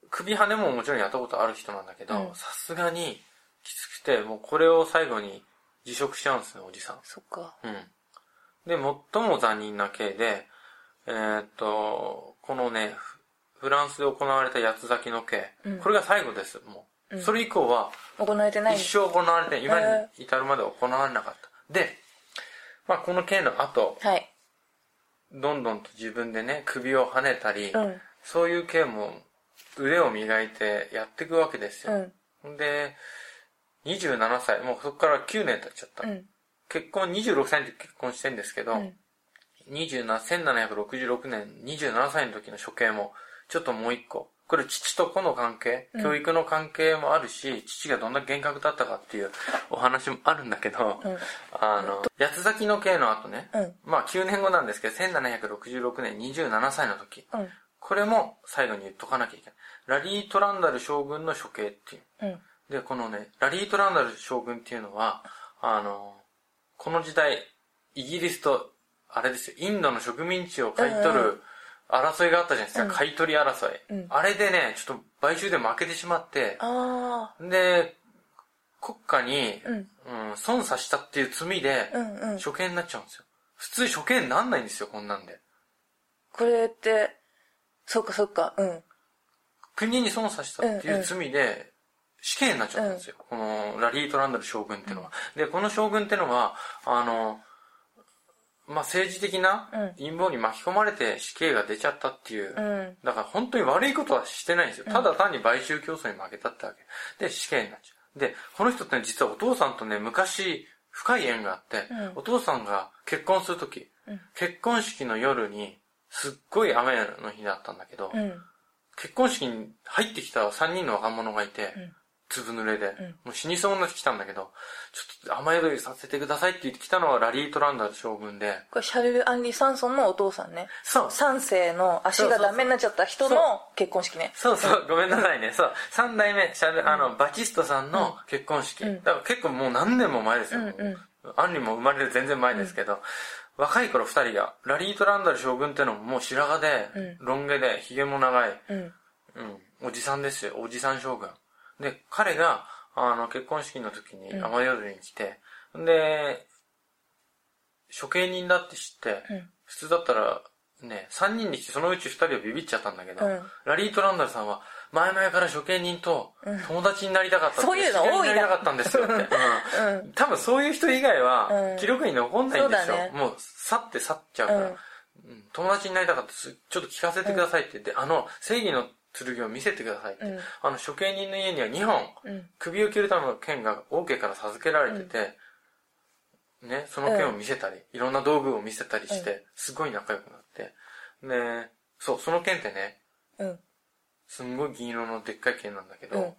Speaker 1: 首跳ねももちろんやったことある人なんだけ
Speaker 2: う
Speaker 1: ど、
Speaker 2: ん
Speaker 1: さすがにきつくて、もうこれを最後に辞職しちゃうんですね、おじさん。
Speaker 2: そっか。
Speaker 1: うん。で、最も残忍な刑で、えーっと、このね、フフランスで行われた八つ咲きの刑、
Speaker 2: うん
Speaker 1: これが最後です、もう。それ以降は、
Speaker 2: 行われてない
Speaker 1: 一生行われて、今に
Speaker 2: へ
Speaker 1: 至るまで行われなかった。で、まあこの刑の後、
Speaker 2: はい。
Speaker 1: どんどんと自分でね、首を跳ねたり、
Speaker 2: うん。
Speaker 1: そういう刑も腕を磨いてやっていくわけです
Speaker 2: う
Speaker 1: よ。
Speaker 2: ん。
Speaker 1: で、27歳、もうそこから9年経っちゃった。
Speaker 2: うん。
Speaker 1: 結婚26歳で結婚してんですけど、
Speaker 2: うん
Speaker 1: 27 1766年27歳の時の処刑も、ちょっともう一個。これ父と子の関係、教育の関係もあるし、父がどんな厳格だったかっていうお話もあるんだけど、
Speaker 2: うん
Speaker 1: あの、八つ咲きの刑の後ね、
Speaker 2: うん
Speaker 1: まあ9年後なんですけど、1766年27歳の時、
Speaker 2: うん
Speaker 1: これも最後に言っとかなきゃいけない。ラリー・トランダル将軍の処刑っていう。
Speaker 2: うん。
Speaker 1: で、このね、ラリー・トランダル将軍っていうのは、あの、この時代、イギリスと、あれですよ、インドの植民地を買い取る争いがあったじゃないですか、
Speaker 2: うん。
Speaker 1: 買い取り争い、
Speaker 2: うん。
Speaker 1: あれでね、ちょっと買収で負けてしまって、
Speaker 2: あ
Speaker 1: で、国家に、
Speaker 2: うん。
Speaker 1: うん損さしたっていう罪で処刑になっちゃうんですよ。普通処刑になんないんですよ、こんなんで。
Speaker 2: これってそっかそっかうん
Speaker 1: 国に損さしたっていう罪で、死刑になっちゃったんですよ。この、ラリー・トランダル将軍っていうのは。で、この将軍っていうのは、あの、まあ、政治的な
Speaker 2: うん
Speaker 1: 陰謀に巻き込まれて死刑が出ちゃったっていう。
Speaker 2: うん
Speaker 1: だから本当に悪いことはしてないんですよ。ただ単に買収競争に負けたってわけ。で、死刑になっちゃう。で、この人ってね、実はお父さんとね、昔、深い縁があって、
Speaker 2: うん
Speaker 1: お父さんが結婚するとき、
Speaker 2: うん
Speaker 1: 結婚式の夜に、すっごい雨の日だったんだけど、
Speaker 2: うん。
Speaker 1: 結婚式に入ってきた3人の若者がいて、
Speaker 2: うん。
Speaker 1: ずぶ濡れで、
Speaker 2: うん。
Speaker 1: もう死にそうになってきたんだけど、ちょっと雨宿りさせてくださいって言ってきたのはラリー・トランダル将軍で、
Speaker 2: これシャルル・アンリ・サンソンのお父さんね。
Speaker 1: そう、
Speaker 2: 三世の足がダメになっちゃった人の結婚式ね。
Speaker 1: そうそう、ごめんなさいね。そう、三代目、シャル、あの、バチストさんの結婚式。
Speaker 2: うん。
Speaker 1: だから結構もう何年も前ですよ。
Speaker 2: うんうん。
Speaker 1: アンリも生まれる全然前ですけど、若い頃二人が、ラリー・トランダル将軍ってのももう白髪で、
Speaker 2: う
Speaker 1: ロン毛で、髭も長い、
Speaker 2: うん。
Speaker 1: うん、おじさんですよ、おじさん将軍。で、彼が、あの、結婚式の時に
Speaker 2: うん。
Speaker 1: 雨宿りに来て、で、処刑人だって知って、
Speaker 2: うん。
Speaker 1: 普通だったら、ね、3人に来てそのうち2人はビビっちゃったんだけど、
Speaker 2: うん。
Speaker 1: ラリー・トランダルさんは、前々から処刑人と友達になりたかったって、
Speaker 2: そういうの多いな
Speaker 1: 知り合になりたかったんですよって。うん。多分そういう人以外は
Speaker 2: うん。
Speaker 1: 記録に残んないんですよ。
Speaker 2: ね。
Speaker 1: もう去って去っちゃうから。
Speaker 2: うん。
Speaker 1: うん。友達になりたかった。ちょっと聞かせてくださいって。言って、あの、正義の剣を見せてくださいって。
Speaker 2: うん。
Speaker 1: あの、処刑人の家には2本、
Speaker 2: うん
Speaker 1: 首を切るための剣が王家から授けられてて、ね、その剣を見せたり、いろんな道具を見せたりして、すごい仲良くなって。ね、そう、その剣ってね、
Speaker 2: うん
Speaker 1: すんごい銀色のでっかい剣なんだけど、
Speaker 2: うん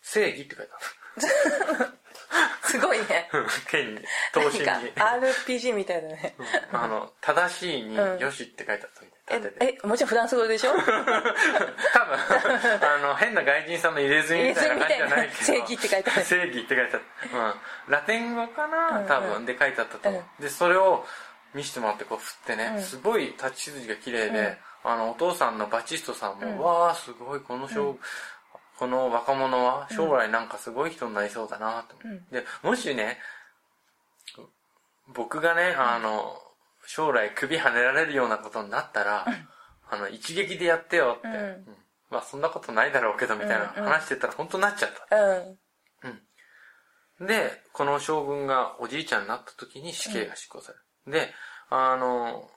Speaker 1: 正義って書いてある。
Speaker 2: すごいね
Speaker 1: 剣に、刀身に。
Speaker 2: RPG みたいだね
Speaker 1: あの、正しいに、
Speaker 2: うん
Speaker 1: よしって書いてあったみたい。
Speaker 2: え。えもちろんフランス語でしょ？
Speaker 1: 多分、あの、変な外人さんの入れ墨みたいな感じじゃないけど。
Speaker 2: 正義って書いてある
Speaker 1: 正義って書いてあった。うん。ラテン語かな、
Speaker 2: うん
Speaker 1: 多分、で書いてあったと思う。で、それを見せてもらってこう振ってね、
Speaker 2: うん
Speaker 1: すごい立ち筋が綺麗で、
Speaker 2: うん
Speaker 1: あの、お父さんのバチストさんも、
Speaker 2: うん。
Speaker 1: わー、すごい、この小、この若者は将来なんかすごい人になりそうだなと思って、で、もしね、僕がね、あの、将来首跳ねられるようなことになったら、あの、一撃でやってよって、
Speaker 2: うん。
Speaker 1: うん。まあそんなことないだろうけどみたいな
Speaker 2: うんうん。
Speaker 1: 話してたら本当になっちゃった。
Speaker 2: うん。
Speaker 1: で、この将軍がおじいちゃんになった時に死刑が執行される。で、あの、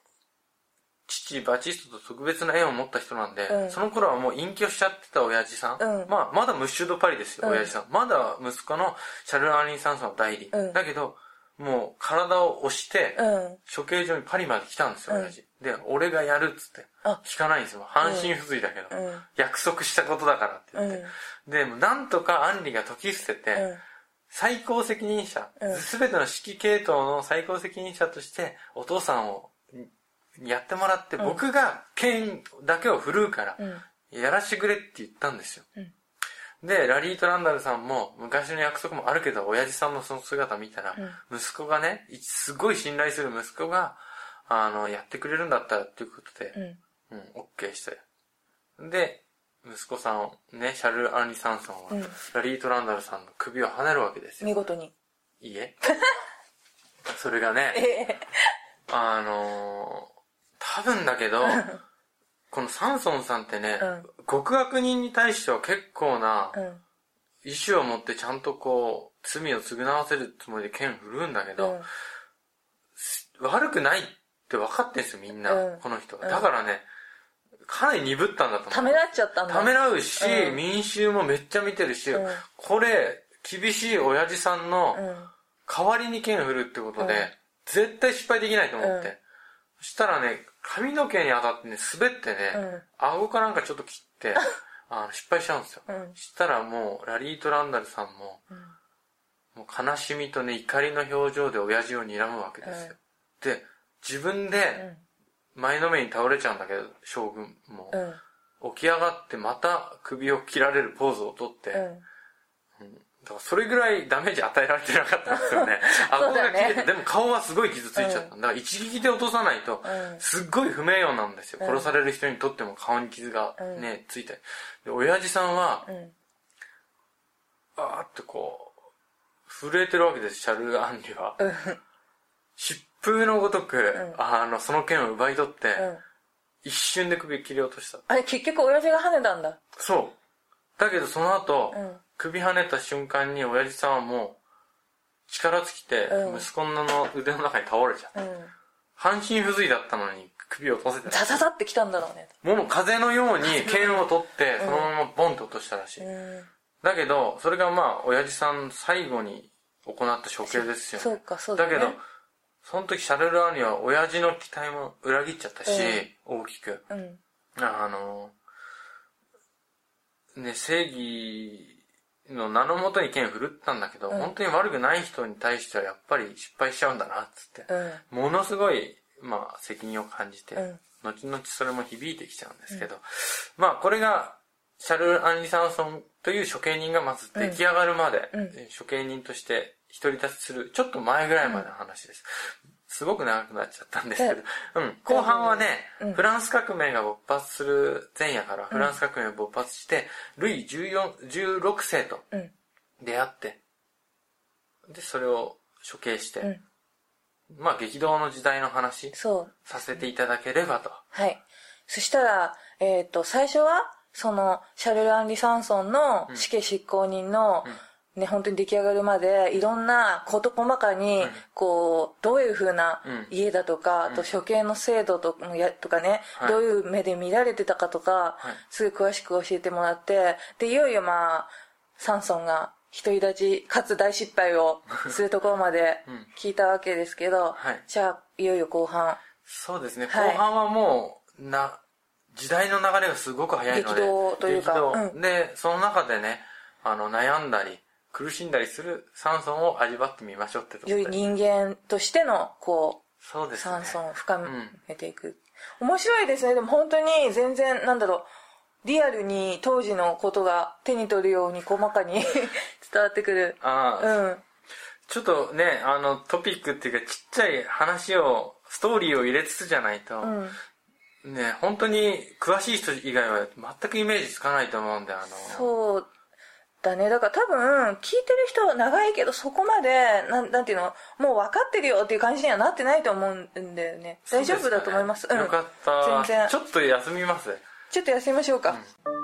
Speaker 1: 父バチストと特別な縁を持った人なんで、
Speaker 2: うん
Speaker 1: その頃はもう隠居しちゃってた親父さん。
Speaker 2: うん
Speaker 1: まあ、まだムッシュドパリですよ、
Speaker 2: うん
Speaker 1: 親父さん。まだ息子のシャルル・アーリン・サンソンの代理。
Speaker 2: うん
Speaker 1: だけど、もう体を押して、
Speaker 2: うん
Speaker 1: 処刑場にパリまで来たんですよ、
Speaker 2: うん
Speaker 1: 親父。で、俺がやるっつって。
Speaker 2: あ
Speaker 1: 聞かないんですよ。半身不随だけど。
Speaker 2: うん
Speaker 1: 約束したことだからって言って。で、もうなんとかアンリが解き捨てて、
Speaker 2: うん
Speaker 1: 最高責任者
Speaker 2: うん、
Speaker 1: すべての指揮系統の最高責任者として、お父さんをやってもらって、
Speaker 2: うん
Speaker 1: 僕が剣だけを振るうから、
Speaker 2: うん
Speaker 1: やらしてくれって言ったんですよ。
Speaker 2: うん
Speaker 1: で、ラリー・トランダルさんも、昔の約束もあるけど、親父さんのその姿見たら、息子がね、すごい信頼する息子が、あの、やってくれるんだったらっていうことで、
Speaker 2: うん
Speaker 1: うん、オッケーして。で、息子さんを、ね、シャルル・アンリ・サンソンは、
Speaker 2: うん
Speaker 1: ラリー・トランダルさんの首を跳ねるわけですよ。
Speaker 2: 見事に
Speaker 1: いいえ。それがね、
Speaker 2: ええ
Speaker 1: あのー多分だけど、このサンソンさんってね、
Speaker 2: うん。
Speaker 1: 極悪人に対しては結構な
Speaker 2: うん。
Speaker 1: 意志を持ってちゃんとこう、罪を償わせるつもりで剣振るんだけど、悪くないって分かってんすよ、みんな、
Speaker 2: うん。
Speaker 1: この人だからね、かなり鈍ったんだと思う。
Speaker 2: ためらっちゃったんだ。
Speaker 1: ためらうし、
Speaker 2: うん。
Speaker 1: 民衆もめっちゃ見てるし、
Speaker 2: うん。
Speaker 1: これ、厳しい親父さんの
Speaker 2: うん。
Speaker 1: 代わりに剣振るってことで、
Speaker 2: うん。
Speaker 1: 絶対失敗できないと思って。
Speaker 2: うん。
Speaker 1: そしたらね、髪の毛に当たってね、滑ってね、
Speaker 2: うん
Speaker 1: 顎かなんかちょっと切って、あの失敗しちゃうんですよ。
Speaker 2: うん
Speaker 1: したらもう、ラリート・ランダルさんも、もう悲しみとね、怒りの表情で親父を睨むわけですよ。で、自分で前のめりに倒れちゃうんだけど、将軍も。
Speaker 2: うんうん
Speaker 1: 起き上がってまた首を切られるポーズをとって、
Speaker 2: うん
Speaker 1: だからそれぐらいダメージ与えられてなかったんですよ ね。顎が切れて、でも顔はすごい傷ついちゃった。だから一撃で落とさないと
Speaker 2: う、ん
Speaker 1: すっごい不名誉なんですよ。
Speaker 2: うん
Speaker 1: 殺される人にとっても顔に傷がね、ついたり。で、親父さんは、
Speaker 2: うん
Speaker 1: あーってこう、震えてるわけです、シャル・アンリは。
Speaker 2: うん
Speaker 1: 疾風のごとく、
Speaker 2: ん
Speaker 1: あの、その剣を奪い取って、
Speaker 2: うん
Speaker 1: 一瞬で首切り落とした。
Speaker 2: あれ結局親父が跳ねたんだ
Speaker 1: そう。だけどその後、
Speaker 2: うん
Speaker 1: 首跳ねた瞬間に親父さんはもう、力尽きて、
Speaker 2: うん。
Speaker 1: 息子の腕の中に倒れちゃう。
Speaker 2: うん。
Speaker 1: 半身不随だったのに首を落とせて。
Speaker 2: ザザザってきたんだろうね。
Speaker 1: もう風のように 剣を取って、そのままボンと落としたらしい。
Speaker 2: うん。
Speaker 1: だけど、それがまあ、親父さん最後に行った処刑ですよね。
Speaker 2: そうかそうだね。
Speaker 1: だけど、その時シャルル・アンリは親父の期待も裏切っちゃったし、大きく。
Speaker 2: うん。
Speaker 1: あの、ね、正義の名のもとに剣振るったんだけど、
Speaker 2: うん。
Speaker 1: 本当に悪くない人に対してはやっぱり失敗しちゃうんだな、つって。
Speaker 2: うん。
Speaker 1: ものすごい、まあ、責任を感じて、
Speaker 2: うん。
Speaker 1: 後々それも響いてきちゃうんですけど、まあ、これが、シャル・アンリ・サンソンという処刑人がまず出来上がるまで、処刑人として独り立ちする、ちょっと前ぐらいまでの話です。すごく長くなっちゃったんですけど、うん、後半はね、
Speaker 2: うん。
Speaker 1: フランス革命が勃発する前夜からフランス革命が勃発して、ルイ14 16世と
Speaker 2: うん。
Speaker 1: 出会って、で、それを処刑して、
Speaker 2: うん。
Speaker 1: まあ激動の時代の話
Speaker 2: そう。
Speaker 1: させていただければと。
Speaker 2: はい。そしたらえっ、と最初はそのシャルル・アンリ・サンソンの死刑執行人の、ね、本当に出来上がるまでいろんな事細かに、こうどういうふうな
Speaker 1: うん。
Speaker 2: 家だとか、あと処刑の制度とやとかね、
Speaker 1: はい。
Speaker 2: どういう目で見られてたかとか、
Speaker 1: はい。
Speaker 2: すごい詳しく教えてもらってでいよいよまあサンソンが独り立ちかつ大失敗を するところまで
Speaker 1: うん。
Speaker 2: 聞いたわけですけど、
Speaker 1: はい。
Speaker 2: じゃあいよいよ後半。
Speaker 1: そうですね、
Speaker 2: はい。
Speaker 1: 後半はもう、な、時代の流れがすごく早いので。
Speaker 2: 激動というか。
Speaker 1: で、その中でね、あの、悩んだり、苦しんだりするサンソンを味わってみましょうってところで。
Speaker 2: 良い人間としてのこう
Speaker 1: そうですね。
Speaker 2: サンソンを深めていく、面白いですね。でも本当に全然なんだろう。リアルに当時のことが手に取るように細かに 伝わってくる。
Speaker 1: ああ、
Speaker 2: うん。
Speaker 1: ちょっとね、あの、トピックっていうか、ちっちゃい話を、ストーリーを入れつつじゃないと、
Speaker 2: うん。
Speaker 1: ね、本当に詳しい人以外は全くイメージつかないと思うんで、あの、
Speaker 2: そうだね。だから多分聞いてる人は長いけどそこまでなんなんていうの？もう分かってるよっていう感じにはなってないと思うんだよね。大丈夫だと思います。
Speaker 1: そうですかねよかった。
Speaker 2: 全然。
Speaker 1: ちょっと休みます。
Speaker 2: ちょっと休みましょうか、
Speaker 1: うん